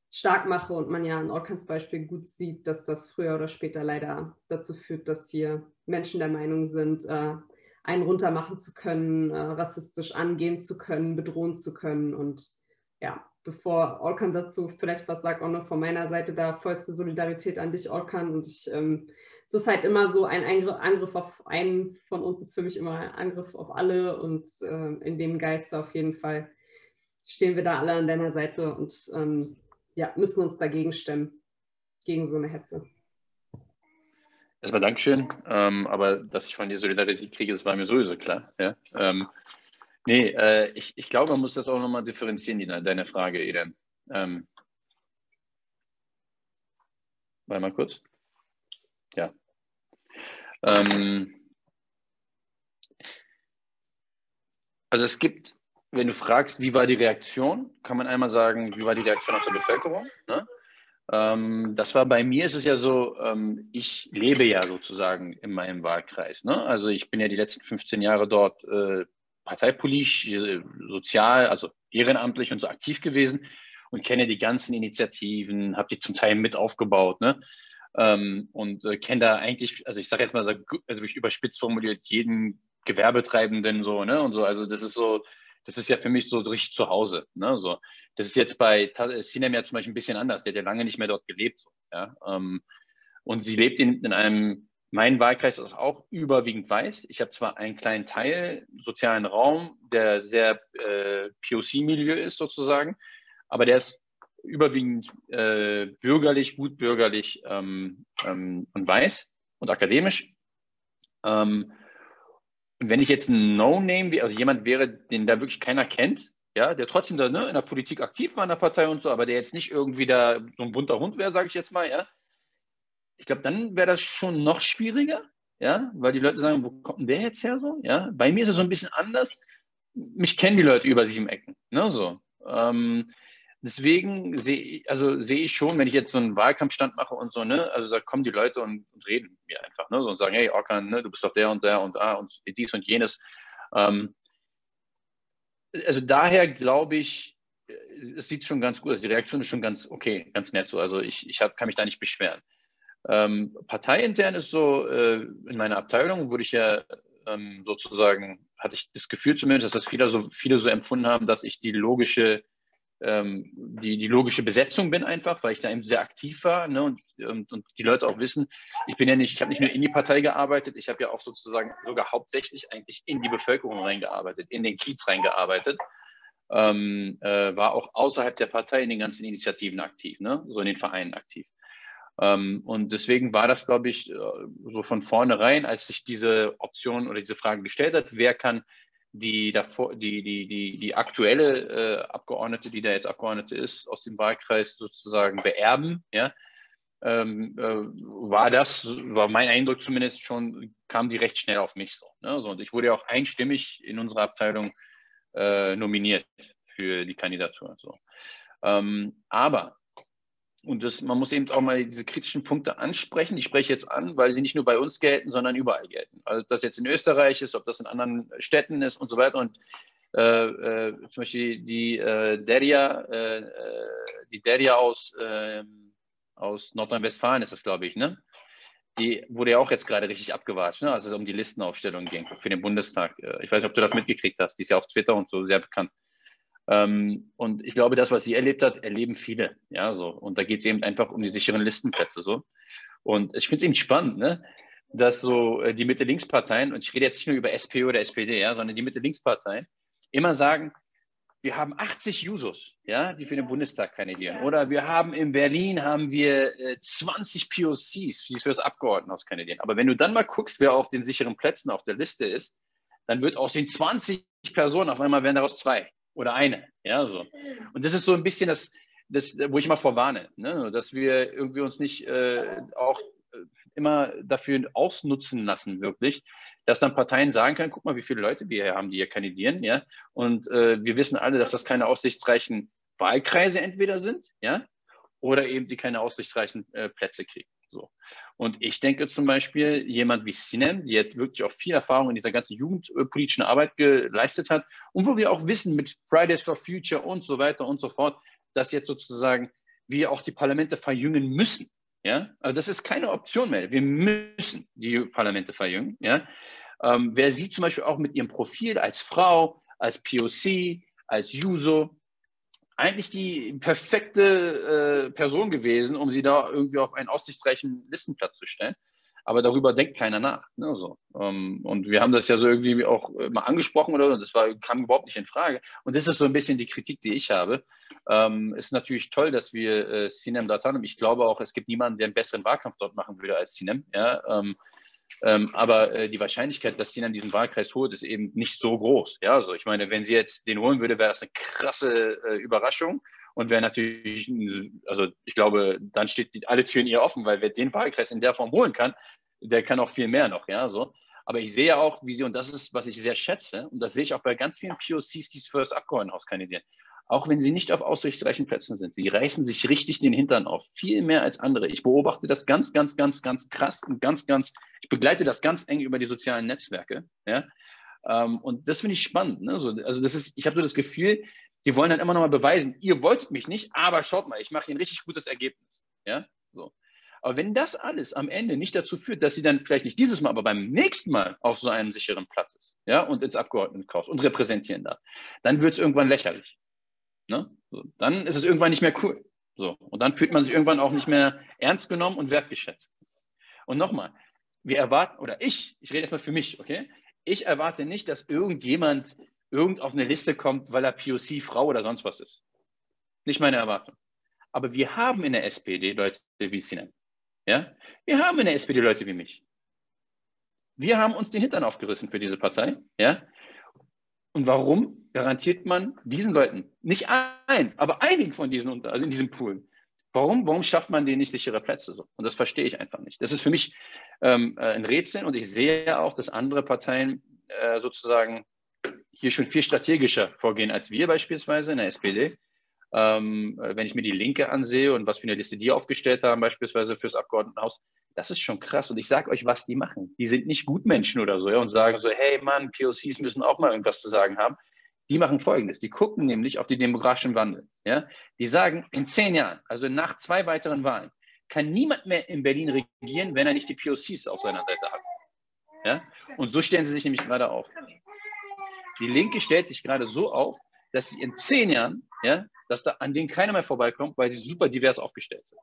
stark mache und man ja an Orkans Beispiel gut sieht, dass das früher oder später leider dazu führt, dass hier Menschen der Meinung sind, äh, einen runtermachen zu können, äh, rassistisch angehen zu können, bedrohen zu können. Und ja, bevor Orkan dazu vielleicht was sagt, auch noch von meiner Seite da vollste Solidarität an dich, Orkan. Und ich ähm, es ist halt immer so, ein Angriff auf einen von uns ist für mich immer ein Angriff auf alle und äh, in dem Geiste auf jeden Fall stehen wir da alle an deiner Seite und ähm, ja, müssen uns dagegen stemmen, gegen so eine Hetze. Erstmal Dankeschön, ähm, aber dass ich von dir Solidarität kriege, das war mir sowieso klar. Ja? Ähm, nee, äh, ich, ich glaube, man muss das auch nochmal differenzieren, die, deine Frage, Eden. Ähm, warte mal kurz. Ähm, also es gibt, wenn du fragst, wie war die Reaktion, kann man einmal sagen, wie war die Reaktion aus der Bevölkerung? Ne? Ähm, das war bei mir, ist es ja so, ähm, ich lebe ja sozusagen in meinem Wahlkreis. Ne? Also ich bin ja die letzten 15 Jahre dort äh, parteipolitisch, äh, sozial, also ehrenamtlich und so aktiv gewesen und kenne die ganzen Initiativen, habe die zum Teil mit aufgebaut. Ne? Ähm, und äh, kenne da eigentlich, also ich sage jetzt mal, also ich überspitzt formuliert, jeden Gewerbetreibenden so, ne? Und so, also das ist so, das ist ja für mich so richtig zu Hause. Ne? So, das ist jetzt bei Sinem ja zum Beispiel ein bisschen anders. Der hat ja lange nicht mehr dort gelebt. So, ja? Ähm, und sie lebt in, in einem, mein Wahlkreis ist auch überwiegend weiß. Ich habe zwar einen kleinen Teil sozialen Raum, der sehr äh, POC-Milieu ist sozusagen, aber der ist überwiegend äh, bürgerlich, gut bürgerlich ähm, ähm, und weiß und akademisch. Ähm, und wenn ich jetzt ein No-Name, also jemand wäre, den da wirklich keiner kennt, ja, der trotzdem da ne, in der Politik aktiv war in der Partei und so, aber der jetzt nicht irgendwie da so ein bunter Hund wäre, sage ich jetzt mal, ja, ich glaube, dann wäre das schon noch schwieriger, ja, weil die Leute sagen, wo kommt denn der jetzt her so? Ja, bei mir ist es so ein bisschen anders. Mich kennen die Leute über sieben Ecken, ne, so. Ähm, deswegen sehe also sehe ich schon, wenn ich jetzt so einen Wahlkampfstand mache und so, ne, also da kommen die Leute und, und reden mit mir einfach, ne, so und sagen, hey Orkan, ne, du bist doch der und der und da und dies und jenes. Ähm, also daher glaube ich, äh, es sieht schon ganz gut aus. Die Reaktion ist schon ganz okay, ganz nett so. Also ich, ich hab, kann mich da nicht beschweren. Ähm, parteiintern ist so, äh, in meiner Abteilung wurde ich ja ähm, sozusagen, hatte ich das Gefühl zumindest, dass das viele so, viele so empfunden haben, dass ich die logische ähm, die, die logische Besetzung bin einfach, weil ich da eben sehr aktiv war ne, und, und, und die Leute auch wissen, ich bin ja nicht, ich habe nicht nur in die Partei gearbeitet, ich habe ja auch sozusagen sogar hauptsächlich eigentlich in die Bevölkerung reingearbeitet, in den Kiez reingearbeitet. Ähm, äh, war auch außerhalb der Partei in den ganzen Initiativen aktiv, ne? so in den Vereinen aktiv. Ähm, und deswegen war das, glaube ich, äh, so von vornherein, als sich diese Option oder diese Frage gestellt hat, wer kann die, davor, die, die, die, die aktuelle äh, Abgeordnete, die da jetzt Abgeordnete ist, aus dem Wahlkreis sozusagen beerben, ja, ähm, äh, war das, war mein Eindruck zumindest schon, kam die recht schnell auf mich so. Ne? so und ich wurde ja auch einstimmig in unserer Abteilung äh, nominiert für die Kandidatur. So. Ähm, aber und das, man muss eben auch mal diese kritischen Punkte ansprechen. Ich spreche jetzt an, weil sie nicht nur bei uns gelten, sondern überall gelten. Also ob das jetzt in Österreich ist, ob das in anderen Städten ist und so weiter. Und äh, äh, zum Beispiel die äh, Deria, äh, äh, die Deria aus, ähm, aus Nordrhein-Westfalen ist das, glaube ich, ne? Die wurde ja auch jetzt gerade richtig abgewatscht, ne? als es um die Listenaufstellung ging für den Bundestag. Äh, ich weiß nicht, ob du das mitgekriegt hast. Die ist ja auf Twitter und so sehr bekannt. Ähm, und ich glaube, das, was sie erlebt hat, erleben viele. Ja, so. Und da geht es eben einfach um die sicheren Listenplätze. So. Und ich finde es eben spannend, ne? dass so äh, die Mitte-Links-Parteien, und ich rede jetzt nicht nur über SP oder SPD, ja, sondern die Mitte-Links-Parteien, immer sagen, wir haben 80 Jusos, ja, die für den Bundestag kandidieren. Oder wir haben in Berlin haben wir äh, 20 POCs, die für das Abgeordnetenhaus kandidieren. Aber wenn du dann mal guckst, wer auf den sicheren Plätzen auf der Liste ist, dann wird aus den 20 Personen auf einmal werden daraus zwei oder eine. Ja, so. Und das ist so ein bisschen das, das wo ich mal vorwarne, ne? dass wir irgendwie uns nicht äh, auch äh, immer dafür ausnutzen lassen, wirklich, dass dann Parteien sagen können, guck mal, wie viele Leute wir hier haben, die hier kandidieren, ja. Und äh, wir wissen alle, dass das keine aussichtsreichen Wahlkreise entweder sind, ja, oder eben die keine aussichtsreichen äh, Plätze kriegen. So. Und ich denke zum Beispiel, jemand wie Sinem, die jetzt wirklich auch viel Erfahrung in dieser ganzen jugendpolitischen Arbeit geleistet hat und wo wir auch wissen mit Fridays for Future und so weiter und so fort, dass jetzt sozusagen wir auch die Parlamente verjüngen müssen. Ja, also das ist keine Option mehr. Wir müssen die Parlamente verjüngen. Ja, ähm, wer sie zum Beispiel auch mit ihrem Profil als Frau, als POC, als Juso, eigentlich die perfekte äh, Person gewesen, um sie da irgendwie auf einen aussichtsreichen Listenplatz zu stellen. Aber darüber denkt keiner nach. Ne, so. ähm, und wir haben das ja so irgendwie auch mal angesprochen oder das war, kam überhaupt nicht in Frage. Und das ist so ein bisschen die Kritik, die ich habe. Ähm, ist natürlich toll, dass wir äh, Sinem haben. Ich glaube auch, es gibt niemanden, der einen besseren Wahlkampf dort machen würde als Sinem. Ja? Ähm, aber äh, die Wahrscheinlichkeit, dass sie dann diesen Wahlkreis holt, ist eben nicht so groß. Ja, also ich meine, wenn sie jetzt den holen würde, wäre das eine krasse äh, Überraschung und wäre natürlich, also ich glaube, dann steht die, alle Türen ihr offen, weil wer den Wahlkreis in der Form holen kann, der kann auch viel mehr noch. Ja, so. Aber ich sehe auch, wie sie, und das ist, was ich sehr schätze, und das sehe ich auch bei ganz vielen POCs, die für das Abgeordnetenhaus kandidieren, auch wenn sie nicht auf aussichtsreichen Plätzen sind. Sie reißen sich richtig den Hintern auf, viel mehr als andere. Ich beobachte das ganz, ganz, ganz, ganz krass und ganz, ganz, ich begleite das ganz eng über die sozialen Netzwerke. Ja? Ähm, und das finde ich spannend. Ne? So, also das ist, ich habe so das Gefühl, die wollen dann immer noch mal beweisen, ihr wolltet mich nicht, aber schaut mal, ich mache hier ein richtig gutes Ergebnis. Ja? So. Aber wenn das alles am Ende nicht dazu führt, dass sie dann vielleicht nicht dieses Mal, aber beim nächsten Mal auf so einem sicheren Platz ist, ja, und ins Abgeordnetenhaus und repräsentieren darf, dann wird es irgendwann lächerlich. Ne? So, dann ist es irgendwann nicht mehr cool. So, und dann fühlt man sich irgendwann auch nicht mehr ernst genommen und wertgeschätzt. Und nochmal, wir erwarten, oder ich, ich rede erstmal für mich, okay? Ich erwarte nicht, dass irgendjemand irgend auf eine Liste kommt, weil er POC, Frau oder sonst was ist. Nicht meine Erwartung. Aber wir haben in der SPD Leute wie Sinan. Ja? Wir haben in der SPD Leute wie mich. Wir haben uns den Hintern aufgerissen für diese Partei. Ja? Und warum garantiert man diesen Leuten, nicht ein, aber einigen von diesen, unter, also in diesem Pool, warum, warum schafft man denen nicht sichere Plätze? So? Und das verstehe ich einfach nicht. Das ist für mich ähm, äh, ein Rätsel und ich sehe auch, dass andere Parteien äh, sozusagen hier schon viel strategischer vorgehen als wir beispielsweise in der SPD. Ähm, wenn ich mir die Linke ansehe und was für eine Liste die aufgestellt haben, beispielsweise fürs Abgeordnetenhaus, das ist schon krass. Und ich sage euch, was die machen. Die sind nicht Gutmenschen oder so ja, und sagen so, hey Mann, POCs müssen auch mal irgendwas zu sagen haben. Die machen Folgendes. Die gucken nämlich auf den demografischen Wandel. Ja? Die sagen, in zehn Jahren, also nach zwei weiteren Wahlen, kann niemand mehr in Berlin regieren, wenn er nicht die POCs auf seiner Seite hat. Ja? Und so stellen sie sich nämlich gerade auf. Die Linke stellt sich gerade so auf, dass sie in zehn Jahren, ja, dass da an denen keiner mehr vorbeikommt, weil sie super divers aufgestellt sind.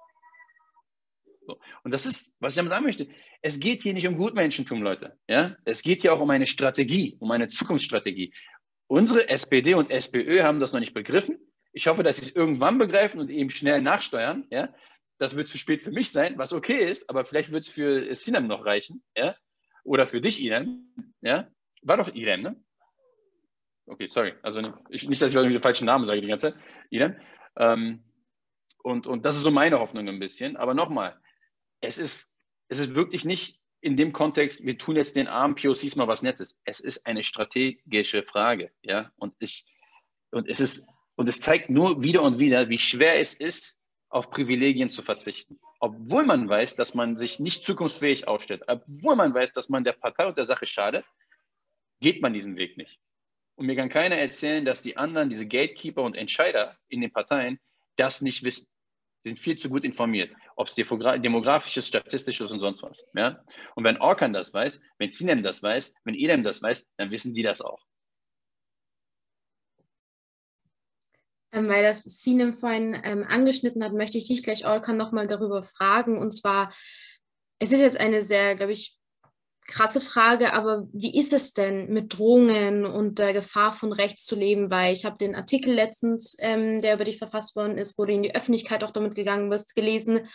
So. Und das ist, was ich damit sagen möchte. Es geht hier nicht um Gutmenschentum, Leute. Ja? Es geht hier auch um eine Strategie, um eine Zukunftsstrategie. Unsere SPD und SPÖ haben das noch nicht begriffen. Ich hoffe, dass sie es irgendwann begreifen und eben schnell nachsteuern. Ja? Das wird zu spät für mich sein, was okay ist, aber vielleicht wird es für Sinem noch reichen. Ja? Oder für dich, Irem. Ja? War doch Irem, ne? Okay, sorry. Also ich, nicht, dass ich den falschen Namen sage die ganze Zeit. Irem. Ähm, und, und das ist so meine Hoffnung ein bisschen. Aber nochmal, es ist, es ist wirklich nicht in dem Kontext, wir tun jetzt den armen POCs mal was Nettes. Es ist eine strategische Frage, ja. Und ich, und es ist, und es zeigt nur wieder und wieder, wie schwer es ist, auf Privilegien zu verzichten. Obwohl man weiß, dass man sich nicht zukunftsfähig aufstellt, obwohl man weiß, dass man der Partei und der Sache schadet, geht man diesen Weg nicht. Und mir kann keiner erzählen, dass die anderen, diese Gatekeeper und Entscheider in den Parteien, das nicht wissen. Sie sind viel zu gut informiert, ob es demografisches, statistisches und sonst was. Ja? Und wenn Orkan das weiß, wenn Sinem das weiß, wenn Edem das weiß, dann wissen die das auch. Ähm, weil das Sinem vorhin ähm, angeschnitten hat, möchte ich dich gleich, Orkan, nochmal darüber fragen. Und zwar, es ist jetzt eine sehr, glaube ich, krasse Frage, aber wie ist es denn mit Drohungen und der Gefahr von rechts zu leben? Weil ich habe den Artikel letztens, ähm, der über dich verfasst worden ist, wo du in die Öffentlichkeit auch damit gegangen bist, gelesen.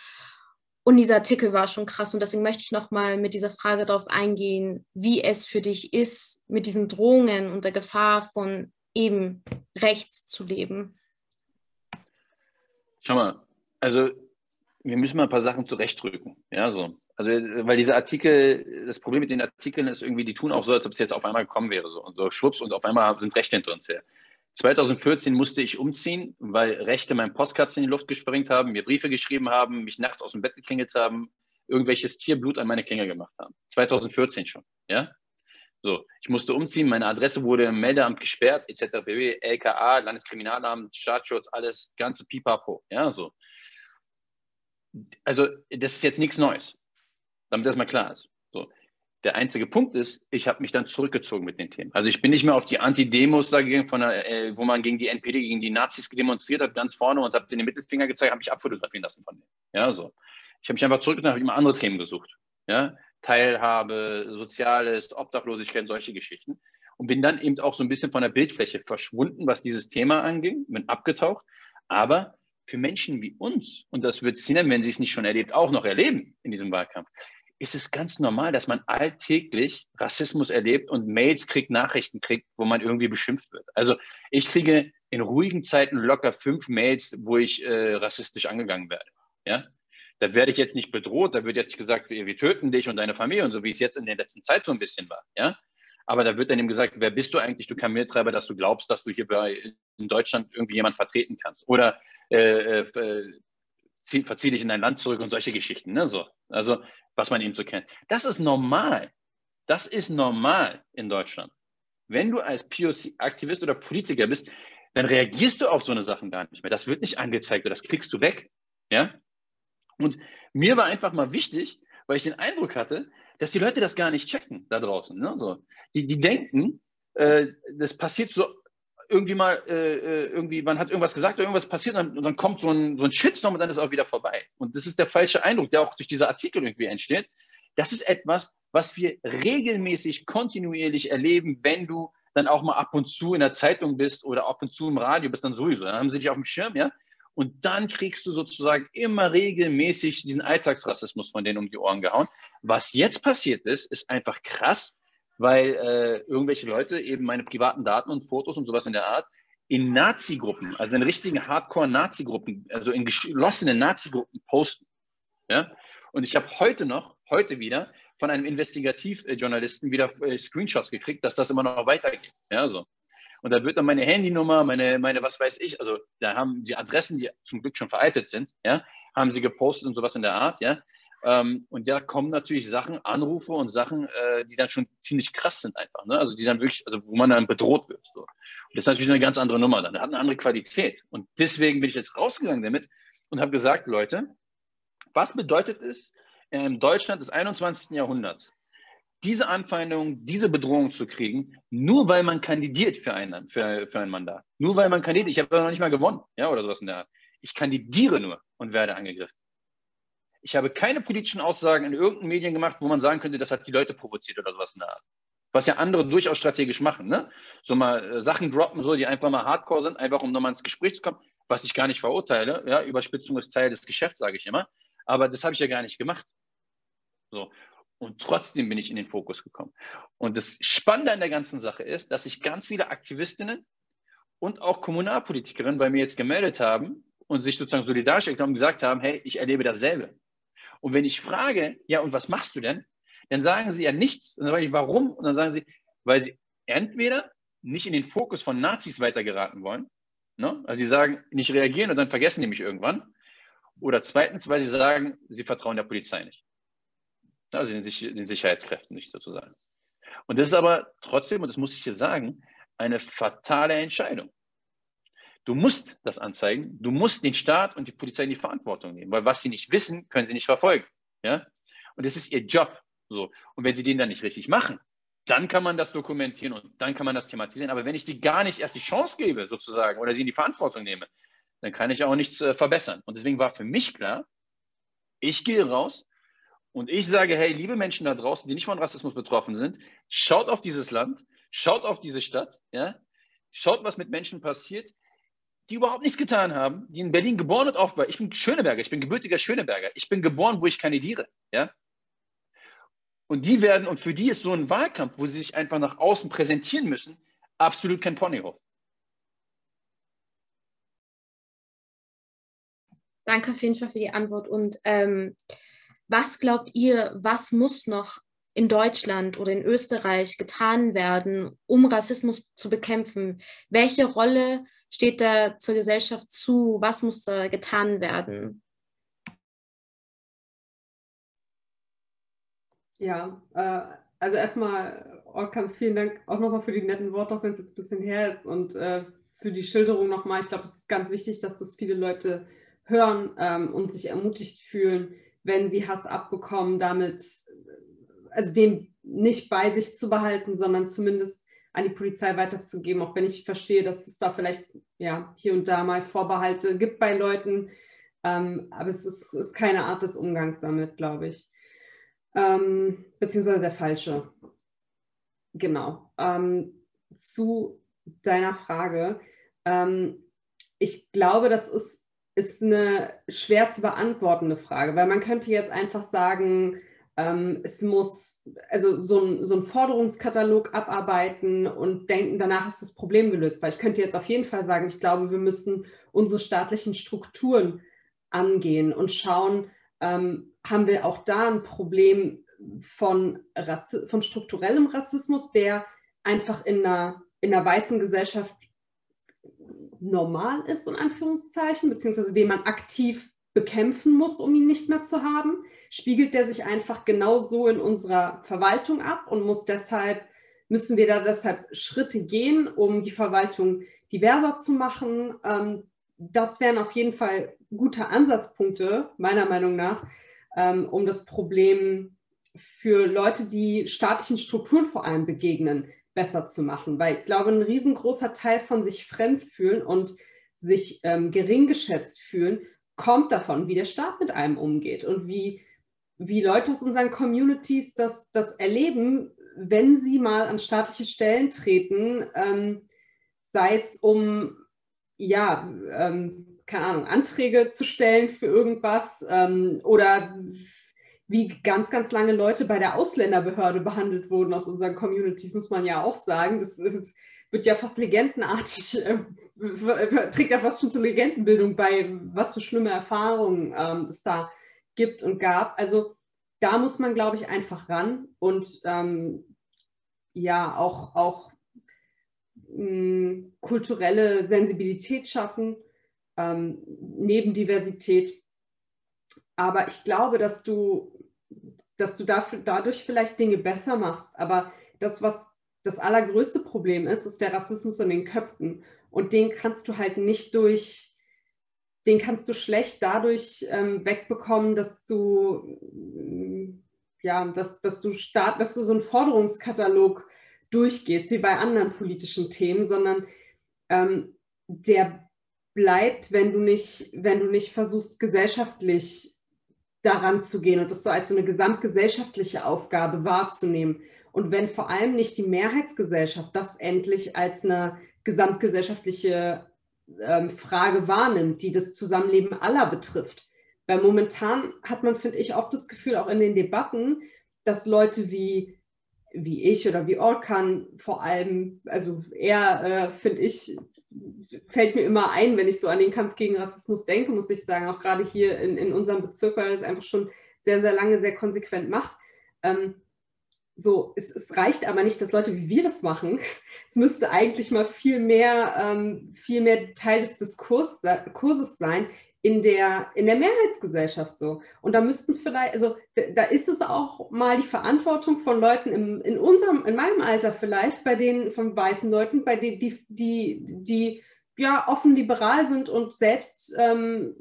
Und dieser Artikel war schon krass und deswegen möchte ich nochmal mit dieser Frage darauf eingehen, wie es für dich ist, mit diesen Drohungen und der Gefahr von eben rechts zu leben. Schau mal, also wir müssen mal ein paar Sachen zurechtdrücken. Ja, so. Also, weil diese Artikel, das Problem mit den Artikeln ist irgendwie, die tun auch so, als ob es jetzt auf einmal gekommen wäre. So. Und so schwupps und auf einmal sind Rechte hinter uns her. 2014 musste ich umziehen, weil Rechte meinen Postkarten in die Luft gesprengt haben, mir Briefe geschrieben haben, mich nachts aus dem Bett geklingelt haben, irgendwelches Tierblut an meine Klinge gemacht haben. 2014 schon, ja? So, ich musste umziehen, meine Adresse wurde im Meldeamt gesperrt, etc. LKA, Landeskriminalamt, Staatsschutz, alles, ganze Pipapo, ja, so. Also, das ist jetzt nichts Neues damit das mal klar ist. So. Der einzige Punkt ist, ich habe mich dann zurückgezogen mit den Themen. Also ich bin nicht mehr auf die Anti-Demos da gegangen, von der, äh, wo man gegen die NPD, gegen die Nazis demonstriert hat, ganz vorne und habe den Mittelfinger gezeigt, habe mich abfotografieren lassen von denen. Ja, so. Ich habe mich einfach zurückgezogen, habe immer andere Themen gesucht. Ja, Teilhabe, Soziales, Obdachlosigkeit, solche Geschichten. Und bin dann eben auch so ein bisschen von der Bildfläche verschwunden, was dieses Thema anging, bin abgetaucht. Aber für Menschen wie uns, und das wird Sinem, wenn sie es nicht schon erlebt, auch noch erleben in diesem Wahlkampf, ist es ganz normal, dass man alltäglich Rassismus erlebt und Mails kriegt, Nachrichten kriegt, wo man irgendwie beschimpft wird. Also ich kriege in ruhigen Zeiten locker fünf Mails, wo ich äh, rassistisch angegangen werde. Ja? Da werde ich jetzt nicht bedroht, da wird jetzt gesagt, wir, wir töten dich und deine Familie und so, wie es jetzt in der letzten Zeit so ein bisschen war. Ja? Aber da wird dann eben gesagt, wer bist du eigentlich, du Kameltreiber, dass du glaubst, dass du hier bei, in Deutschland irgendwie jemand vertreten kannst. Oder äh, äh, verzieh dich in dein Land zurück und solche Geschichten. Ne? So. Also, was man eben so kennt. Das ist normal. Das ist normal in Deutschland. Wenn du als POC-Aktivist oder Politiker bist, dann reagierst du auf so eine Sachen gar nicht mehr. Das wird nicht angezeigt oder das kriegst du weg. Ja? Und mir war einfach mal wichtig, weil ich den Eindruck hatte, dass die Leute das gar nicht checken da draußen. Ne? So. Die, die denken, äh, das passiert so irgendwie mal, äh, äh, irgendwie, man hat irgendwas gesagt oder irgendwas passiert und dann, kommt so ein, so ein Shitstorm und dann ist auch wieder vorbei. Und das ist der falsche Eindruck, der auch durch diese Artikel irgendwie entsteht. Das ist etwas, was wir regelmäßig, kontinuierlich erleben, wenn du dann auch mal ab und zu in der Zeitung bist oder ab und zu im Radio bist, dann sowieso. Dann haben sie dich auf dem Schirm, ja. Und dann kriegst du sozusagen immer regelmäßig diesen Alltagsrassismus von denen um die Ohren gehauen. Was jetzt passiert ist, ist einfach krass weil äh, irgendwelche Leute eben meine privaten Daten und Fotos und sowas in der Art in Nazi-Gruppen, also in richtigen Hardcore-Nazi-Gruppen, also in geschlossenen Nazi-Gruppen posten. Ja? Und ich habe heute noch, heute wieder, von einem Investigativjournalisten wieder äh, Screenshots gekriegt, dass das immer noch weitergeht. Ja, so. Und da wird dann meine Handynummer, meine, meine, was weiß ich, also da haben die Adressen, die zum Glück schon veraltet sind, ja, haben sie gepostet und sowas in der Art, ja. Ähm, und da kommen natürlich Sachen, Anrufe und Sachen, äh, die dann schon ziemlich krass sind einfach. Ne? Also die dann wirklich, also wo man dann bedroht wird. So. Und das ist natürlich eine ganz andere Nummer dann. Hat eine andere Qualität. Und deswegen bin ich jetzt rausgegangen damit und habe gesagt, Leute, was bedeutet es, in Deutschland des 21. Jahrhunderts diese Anfeindung, diese Bedrohung zu kriegen, nur weil man kandidiert für ein, für, für ein Mandat. Nur weil man kandidiert. Ich habe noch nicht mal gewonnen, ja, oder sowas in der Art. Ich kandidiere nur und werde angegriffen. Ich habe keine politischen Aussagen in irgendeinen Medien gemacht, wo man sagen könnte, das hat die Leute provoziert oder sowas in der Art. Was ja andere durchaus strategisch machen, ne? So mal äh, Sachen droppen, so, die einfach mal hardcore sind, einfach um nochmal ins Gespräch zu kommen, was ich gar nicht verurteile. Ja, Überspitzung ist Teil des Geschäfts, sage ich immer. Aber das habe ich ja gar nicht gemacht. So. Und trotzdem bin ich in den Fokus gekommen. Und das Spannende an der ganzen Sache ist, dass sich ganz viele Aktivistinnen und auch Kommunalpolitikerinnen bei mir jetzt gemeldet haben und sich sozusagen solidarisch erklärt und gesagt haben, hey, ich erlebe dasselbe. Und wenn ich frage, ja, und was machst du denn? Dann sagen sie ja nichts. Und dann sage ich, warum? Und dann sagen sie, weil sie entweder nicht in den Fokus von Nazis weitergeraten wollen, ne? also sie sagen, nicht reagieren und dann vergessen die mich irgendwann. Oder zweitens, weil sie sagen, sie vertrauen der Polizei nicht. Also den, den Sicherheitskräften nicht sozusagen. Und das ist aber trotzdem, und das muss ich hier sagen, eine fatale Entscheidung. Du musst das anzeigen. Du musst den Staat und die Polizei in die Verantwortung nehmen, weil was sie nicht wissen, können sie nicht verfolgen. Ja? Und das ist ihr Job. So. Und wenn sie den dann nicht richtig machen, dann kann man das dokumentieren und dann kann man das thematisieren. Aber wenn ich die gar nicht erst die Chance gebe, sozusagen, oder sie in die Verantwortung nehme, dann kann ich auch nichts äh, verbessern. Und deswegen war für mich klar, ich gehe raus und ich sage, hey, liebe Menschen da draußen, die nicht von Rassismus betroffen sind, schaut auf dieses Land, schaut auf diese Stadt, ja, schaut, was mit Menschen passiert, die überhaupt nichts getan haben, die in Berlin geboren und aufgewachsen. Ich bin Schöneberger, ich bin gebürtiger Schöneberger. Ich bin geboren, wo ich kandidiere. Ja? Und die werden, und für die ist so ein Wahlkampf, wo sie sich einfach nach außen präsentieren müssen, absolut kein Ponyhof. Danke auf jeden Fall für die Antwort. Und ähm, was glaubt ihr, was muss noch in Deutschland oder in Österreich getan werden, um Rassismus zu bekämpfen? Welche Rolle steht da zur Gesellschaft zu? Was muss da getan werden? Ja, äh, also erstmal, Orkan, vielen Dank auch nochmal für die netten Worte, auch wenn es jetzt ein bisschen her ist und äh, für die Schilderung nochmal. Ich glaube, es ist ganz wichtig, dass das viele Leute hören ähm, und sich ermutigt fühlen, wenn sie Hass abbekommen, damit, also den nicht bei sich zu behalten, sondern zumindest an die Polizei weiterzugeben, auch wenn ich verstehe, dass es da vielleicht ja, hier und da mal Vorbehalte gibt bei Leuten. Ähm, aber es ist, ist, keine Art des Umgangs damit, glaube ich. Ähm, beziehungsweise der falsche. Genau. Ähm, zu deiner Frage. Ähm, ich glaube, das ist, ist eine schwer zu beantwortende Frage, weil man könnte jetzt einfach sagen, ähm, es muss also so ein, so Forderungskatalog abarbeiten und denken, danach ist das Problem gelöst. Weil ich könnte jetzt auf jeden Fall sagen, ich glaube, wir müssen unsere staatlichen Strukturen angehen und schauen, ähm, haben wir auch da ein Problem von, Rassi von strukturellem Rassismus, der einfach in einer, in einer weißen Gesellschaft normal ist, in Anführungszeichen, beziehungsweise den man aktiv bekämpfen muss, um ihn nicht mehr zu haben spiegelt der sich einfach genauso in unserer Verwaltung ab und muss deshalb, müssen wir da deshalb Schritte gehen, um die Verwaltung diverser zu machen. Ähm, das wären auf jeden Fall gute Ansatzpunkte, meiner Meinung nach, ähm, um das Problem für Leute, die staatlichen Strukturen vor allem begegnen, besser zu machen. Weil ich glaube, ein riesengroßer Teil von sich fremd fühlen und sich ähm, gering geschätzt fühlen, kommt davon, wie der Staat mit einem umgeht und wie wie Leute aus unseren Communities das, das erleben, wenn sie mal an staatliche Stellen treten, ähm, sei es um, ja, ähm, keine Ahnung, Anträge zu stellen für irgendwas ähm, oder wie ganz, ganz lange Leute bei der Ausländerbehörde behandelt wurden aus unseren Communities, muss man ja auch sagen. Das, das wird ja fast legendenartig, äh, trägt ja fast schon zur Legendenbildung bei, was für schlimme Erfahrungen ähm, es da gibt und gab. Also da muss man, glaube ich, einfach ran und ähm, ja auch, auch mh, hm, kulturelle Sensibilität schaffen, ähm, neben Diversität. Aber ich glaube, dass du, dass du dafür, dadurch vielleicht Dinge besser machst. Aber das, was das allergrößte Problem ist, ist der Rassismus in den Köpfen. Und den kannst du halt nicht durch den kannst du schlecht dadurch ähm, wegbekommen, dass du ja, dass, dass du start, dass du so einen Forderungskatalog durchgehst, wie bei anderen politischen Themen, sondern ähm, der bleibt, wenn du nicht, wenn du nicht versuchst, gesellschaftlich daran zu gehen und das so als so eine gesamtgesellschaftliche Aufgabe wahrzunehmen. Und wenn vor allem nicht die Mehrheitsgesellschaft das endlich als eine gesamtgesellschaftliche ähm, Frage wahrnimmt, die das Zusammenleben aller betrifft. Weil momentan hat man, finde ich, oft das Gefühl, auch in den Debatten, dass Leute wie, wie ich oder wie Orkan vor allem, also er, äh, finde ich, fällt mir immer ein, wenn ich so an den Kampf gegen Rassismus denke, muss ich sagen, auch gerade hier in, in unserem Bezirk, weil er es einfach schon sehr, sehr lange, sehr konsequent macht. Ähm, so, es, es, reicht aber nicht, dass Leute wie wir das machen. Es müsste eigentlich mal viel mehr, ähm, viel mehr Teil des Diskurs, Kurses sein in der, in der Mehrheitsgesellschaft so. Und da müssten vielleicht, also da ist es auch mal die Verantwortung von Leuten im, in unserem, in meinem Alter vielleicht, bei denen, von weißen Leuten, bei denen, die, die, die ja offen liberal sind und selbst ähm,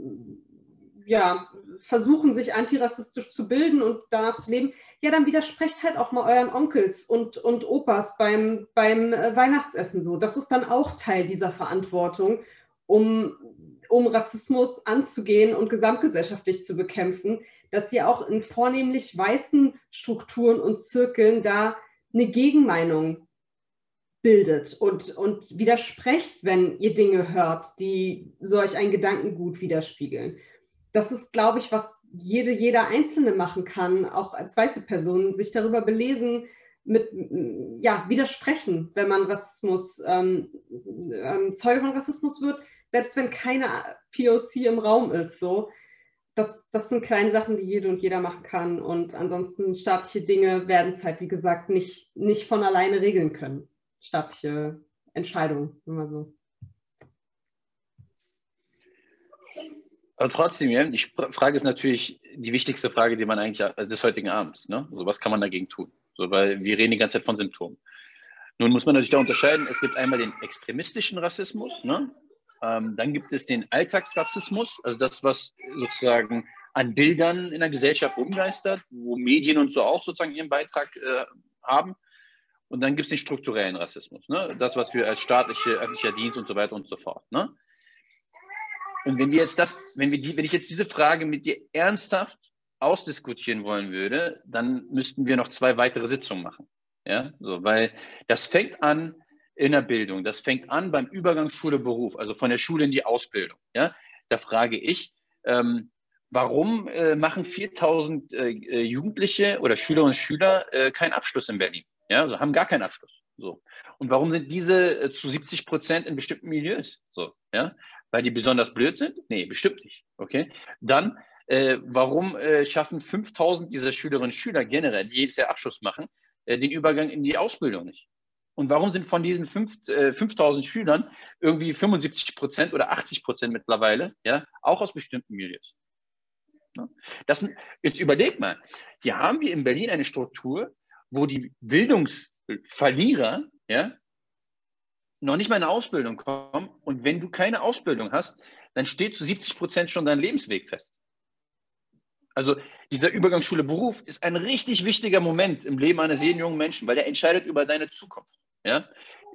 ja, versuchen, sich antirassistisch zu bilden und danach zu leben, ja, dann widersprecht halt auch mal euren Onkels und, und Opas beim, beim äh, Weihnachtsessen so. Das ist dann auch Teil dieser Verantwortung, um, um Rassismus anzugehen und gesamtgesellschaftlich zu bekämpfen, dass ihr auch in vornehmlich weißen Strukturen und Zirkeln da eine Gegenmeinung bildet und, und widersprecht, wenn ihr Dinge hört, die solch ein Gedankengut widerspiegeln. Das ist, glaube ich, was jede, jeder Einzelne machen kann, auch als weiße Person, sich darüber belesen, mit ja, widersprechen, wenn man Rassismus, ähm, ähm, Zeuge von Rassismus wird, selbst wenn keine POC im Raum ist. So. Das, das sind kleine Sachen, die jede und jeder machen kann. Und ansonsten staatliche Dinge werden es halt, wie gesagt, nicht, nicht von alleine regeln können. Staatliche Entscheidungen, immer so. Aber trotzdem, ja, die Frage ist natürlich die wichtigste Frage, die man eigentlich äh, des heutigen Abends, ne? Also was kann man dagegen tun? So, weil wir reden die ganze Zeit von Symptomen. Nun muss man natürlich da unterscheiden, es gibt einmal den extremistischen Rassismus, ne? Ähm, dann gibt es den Alltagsrassismus, also das, was sozusagen an Bildern in der Gesellschaft rumgeistert, wo Medien und so auch sozusagen ihren Beitrag äh, haben. Und dann gibt es den strukturellen Rassismus, ne? das, was wir als staatliche, öffentlicher Dienst und so weiter und so fort. Ne? Und wenn wir jetzt das, wenn wir die, wenn ich jetzt diese Frage mit dir ernsthaft ausdiskutieren wollen würde, dann müssten wir noch zwei weitere Sitzungen machen. Ja, so, weil das fängt an in der Bildung, das fängt an beim Übergang Schule-Beruf, also von der Schule in die Ausbildung. Ja, da frage ich, ähm, warum äh, machen 4000 äh, äh, Jugendliche oder Schülerinnen und Schüler äh, keinen Abschluss in Berlin? Ja, also haben gar keinen Abschluss. So. Und warum sind diese äh, zu 70 Prozent in bestimmten Milieus? So, ja, weil die besonders blöd sind? Nee, bestimmt nicht. Okay. Dann, äh, warum schaffen 5000 dieser Schülerinnen und Schüler generell, die jedes Jahr Abschluss machen, den Übergang in die Ausbildung nicht? Und warum sind von diesen 5, äh, 5000 Schülern irgendwie 75 Prozent oder 80 Prozent mittlerweile, ja, auch aus bestimmten Milieus? Das jetzt überleg mal, hier haben wir in Berlin eine Struktur, wo die Bildungsverlierer, ja, noch nicht mal in eine Ausbildung kommen. Und wenn du keine Ausbildung hast, dann steht zu 70 Prozent schon dein Lebensweg fest. Also dieser Übergang Schule-Beruf ist ein richtig wichtiger Moment im Leben eines jeden jungen Menschen, weil der entscheidet über deine Zukunft. Ja?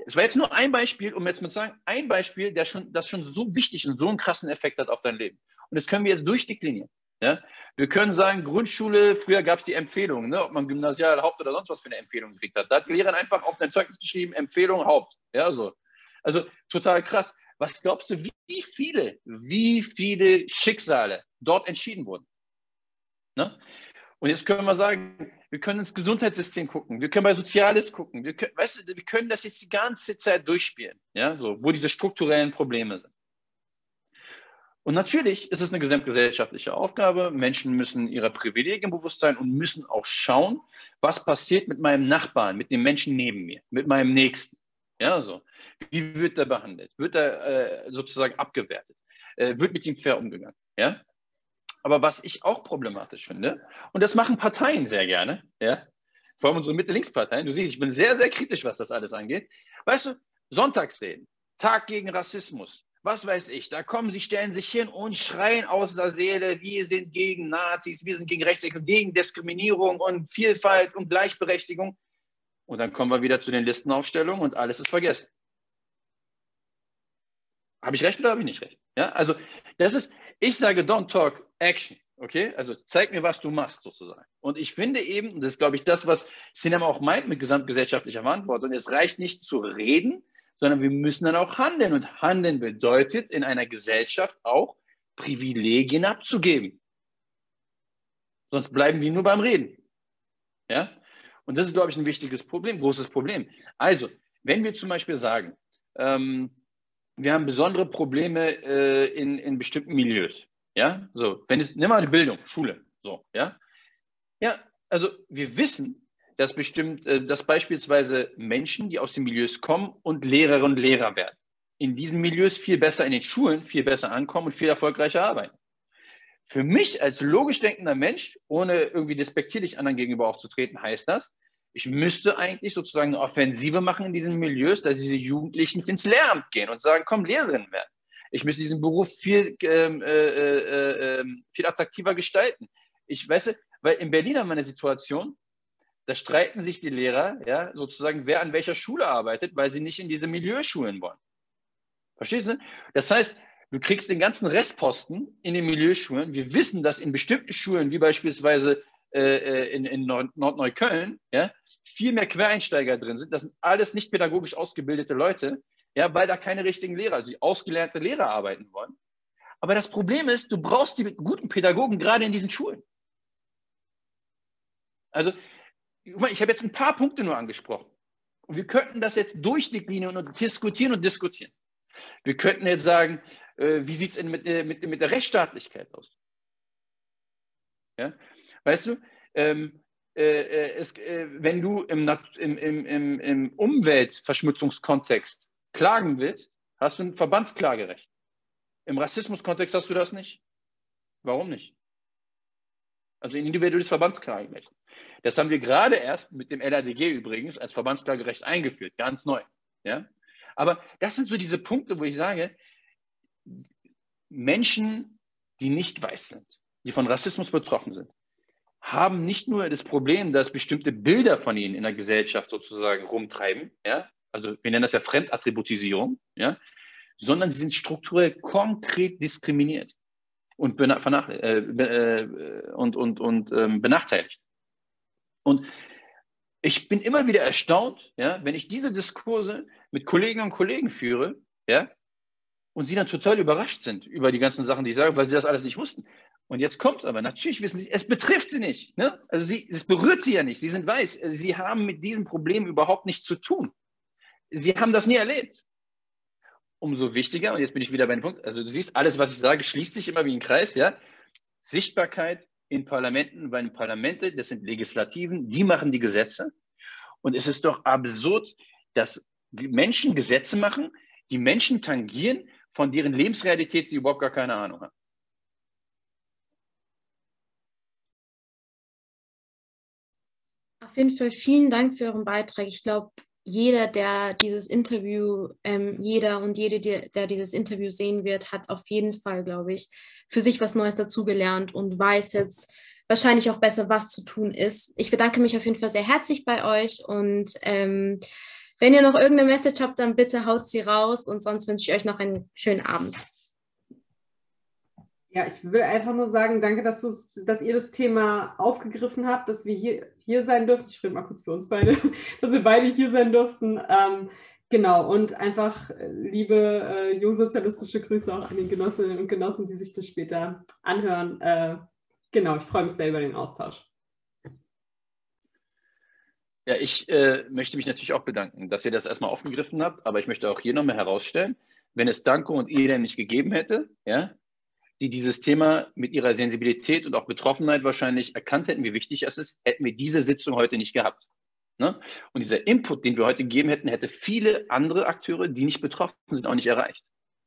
Es war jetzt nur ein Beispiel, um jetzt mal zu sagen, ein Beispiel, der schon, das schon so wichtig und so einen krassen Effekt hat auf dein Leben. Und das können wir jetzt durchdeklinieren. Ja? Wir können sagen, Grundschule, früher gab es die Empfehlung, ne, ob man Gymnasial, Haupt oder sonst was für eine Empfehlung gekriegt hat. Da hat die Lehrerin einfach auf dein Zeugnis geschrieben, Empfehlung, Haupt. Ja, so. Also total krass. Was glaubst du, wie viele, wie viele Schicksale dort entschieden wurden? Ne? Und jetzt können wir sagen, wir können ins Gesundheitssystem gucken, wir können bei Soziales gucken, wir können, weißt du, wir können das jetzt die ganze Zeit durchspielen, ja, so, wo diese strukturellen Probleme sind. Und natürlich ist es eine gesamtgesellschaftliche Aufgabe. Menschen müssen ihrer Privilegien bewusst sein und müssen auch schauen, was passiert mit meinem Nachbarn, mit dem Menschen neben mir, mit meinem Nächsten. Ja, so. Wie wird er behandelt? Wird er äh, sozusagen abgewertet? Äh, wird mit ihm fair umgegangen? Ja? Aber was ich auch problematisch finde, und das machen Parteien sehr gerne, ja, vor allem unsere Mitte-Links-Parteien, du siehst, ich bin sehr, sehr kritisch, was das alles angeht. Weißt du, Sonntagsreden, Tag gegen Rassismus, was weiß ich, da kommen sie, stellen sich hin und schreien aus der Seele, wir sind gegen Nazis, wir sind gegen Rechtsextremismus, gegen Diskriminierung und Vielfalt und Gleichberechtigung. Und dann kommen wir wieder zu den Listenaufstellungen und alles ist vergessen. Habe ich recht oder habe ich nicht recht? Ja, also das ist, ich sage, don't talk, action. Okay, also zeig mir, was du machst, sozusagen. Und ich finde eben, und das ist, glaube ich, das, was Cinema auch meint mit gesamtgesellschaftlicher Verantwortung, es reicht nicht zu reden, sondern wir müssen dann auch handeln. Und handeln bedeutet in einer Gesellschaft auch Privilegien abzugeben. Sonst bleiben wir nur beim Reden. Ja? Und das ist, glaube ich, ein wichtiges Problem, großes Problem. Also, wenn wir zum Beispiel sagen, ähm, wir haben besondere Probleme äh, in, in bestimmten Milieus. Ja, so, wenn es, nimm mal die Bildung, Schule, so, ja. Ja, also wir wissen, dass bestimmt, äh, dass beispielsweise Menschen, die aus den Milieus kommen und Lehrerinnen und Lehrer werden, in diesen Milieus viel besser in den Schulen, viel besser ankommen und viel erfolgreicher arbeiten. Für mich als logisch denkender Mensch, ohne irgendwie despektierlich anderen gegenüber aufzutreten, heißt das, ich müsste eigentlich sozusagen eine Offensive machen in diesen Milieus, dass diese Jugendlichen ins Lehramt gehen und sagen, komm, Lehrerinnen werden. Ich müsste diesen Beruf viel, ähm, äh, äh, ähm, viel attraktiver gestalten. Ich weiß, weil in Berlin haben wir eine Situation, da streiten sich die Lehrer, ja, sozusagen, wer an welcher Schule arbeitet, weil sie nicht in diese Milieuschulen wollen. Verstehst du? Das heißt, du kriegst den ganzen Restposten in den Milieuschulen. Wir wissen, dass in bestimmten Schulen, wie beispielsweise äh, äh in, in Nordneukölln, ja, viel mehr Quereinsteiger drin sind. Das sind alles nicht pädagogisch ausgebildete Leute, ja, weil da keine richtigen Lehrer, also ausgelernte Lehrer arbeiten wollen. Aber das Problem ist, du brauchst die guten Pädagogen gerade in diesen Schulen. Also, ich habe jetzt ein paar Punkte nur angesprochen. Und wir könnten das jetzt durchdeklinieren und diskutieren und diskutieren. Wir könnten jetzt sagen, äh, wie sieht es mit, mit, mit der Rechtsstaatlichkeit aus? Ja? Weißt du, ähm, äh, äh, es, äh, wenn du im, im, im, im Umweltverschmutzungskontext klagen willst, hast du ein Verbandsklagerecht. Im Rassismuskontext hast du das nicht. Warum nicht? Also ein individuelles Verbandsklagerecht. Das haben wir gerade erst mit dem LADG übrigens als Verbandsklagerecht eingeführt, ganz neu. Ja? Aber das sind so diese Punkte, wo ich sage, Menschen, die nicht weiß sind, die von Rassismus betroffen sind, haben nicht nur das Problem, dass bestimmte Bilder von ihnen in der Gesellschaft sozusagen rumtreiben, ja, also wir nennen das ja Fremdattributisierung, ja, sondern sie sind strukturell konkret diskriminiert und, äh, äh, und, und, und ähm, benachteiligt. Und ich bin immer wieder erstaunt, ja, wenn ich diese Diskurse mit Kolleginnen und Kollegen führe, ja, und sie dann total überrascht sind über die ganzen Sachen, die ich sage, weil sie das alles nicht wussten. Und jetzt kommt es aber. Natürlich wissen sie, es betrifft sie nicht. Ne? Also sie, es berührt sie ja nicht. Sie sind weiß. Sie haben mit diesem Problem überhaupt nichts zu tun. Sie haben das nie erlebt. Umso wichtiger, und jetzt bin ich wieder bei dem Punkt, also du siehst, alles, was ich sage, schließt sich immer wie ein Kreis, ja. Sichtbarkeit in Parlamenten, weil Parlamente, das sind Legislativen, die machen die Gesetze. Und es ist doch absurd, dass Menschen Gesetze machen, die Menschen tangieren, von deren Lebensrealität sie überhaupt gar keine Ahnung haben. Auf jeden Fall vielen Dank für euren Beitrag. Ich glaube, jeder, der dieses Interview, ähm, jeder und jede, der, der dieses Interview sehen wird, hat auf jeden Fall, glaube ich, für sich was Neues dazugelernt und weiß jetzt wahrscheinlich auch besser, was zu tun ist. Ich bedanke mich auf jeden Fall sehr herzlich bei euch und ähm, wenn ihr noch irgendeine Message habt, dann bitte haut sie raus und sonst wünsche ich euch noch einen schönen Abend. Ja, ich will einfach nur sagen, danke, dass, dass ihr das Thema aufgegriffen habt, dass wir hier, hier sein durften. Ich rede mal kurz für uns beide, dass wir beide hier sein durften. Ähm, genau, und einfach äh, liebe äh, jungsozialistische Grüße auch an die Genossinnen und Genossen, die sich das später anhören. Äh, genau, ich freue mich sehr über den Austausch. Ja, ich äh, möchte mich natürlich auch bedanken, dass ihr das erstmal aufgegriffen habt, aber ich möchte auch hier nochmal herausstellen, wenn es Danko und Ida nicht gegeben hätte, ja, die dieses Thema mit ihrer Sensibilität und auch Betroffenheit wahrscheinlich erkannt hätten, wie wichtig es ist, hätten wir diese Sitzung heute nicht gehabt. Ne? Und dieser Input, den wir heute gegeben hätten, hätte viele andere Akteure, die nicht betroffen sind, auch nicht erreicht.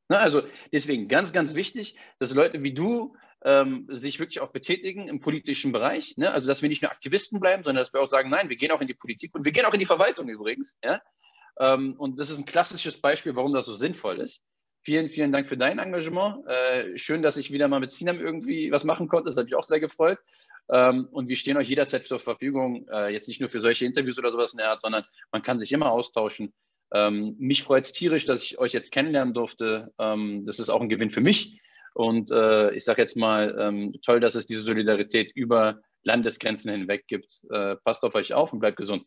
Ne? Also deswegen ganz, ganz wichtig, dass Leute wie du ähm, sich wirklich auch betätigen im politischen Bereich. Ne? Also dass wir nicht nur Aktivisten bleiben, sondern dass wir auch sagen, nein, wir gehen auch in die Politik und wir gehen auch in die Verwaltung übrigens. Ja? Ähm, und das ist ein klassisches Beispiel, warum das so sinnvoll ist. Vielen, vielen Dank für dein Engagement. Äh, schön, dass ich wieder mal mit Sinam irgendwie was machen konnte. Das hat mich auch sehr gefreut. Ähm, und wir stehen euch jederzeit zur Verfügung, äh, jetzt nicht nur für solche Interviews oder sowas in der Art, sondern man kann sich immer austauschen. Ähm, mich freut es tierisch, dass ich euch jetzt kennenlernen durfte. Ähm, das ist auch ein Gewinn für mich. Und äh, ich sage jetzt mal, ähm, toll, dass es diese Solidarität über Landesgrenzen hinweg gibt. Äh, passt auf euch auf und bleibt gesund.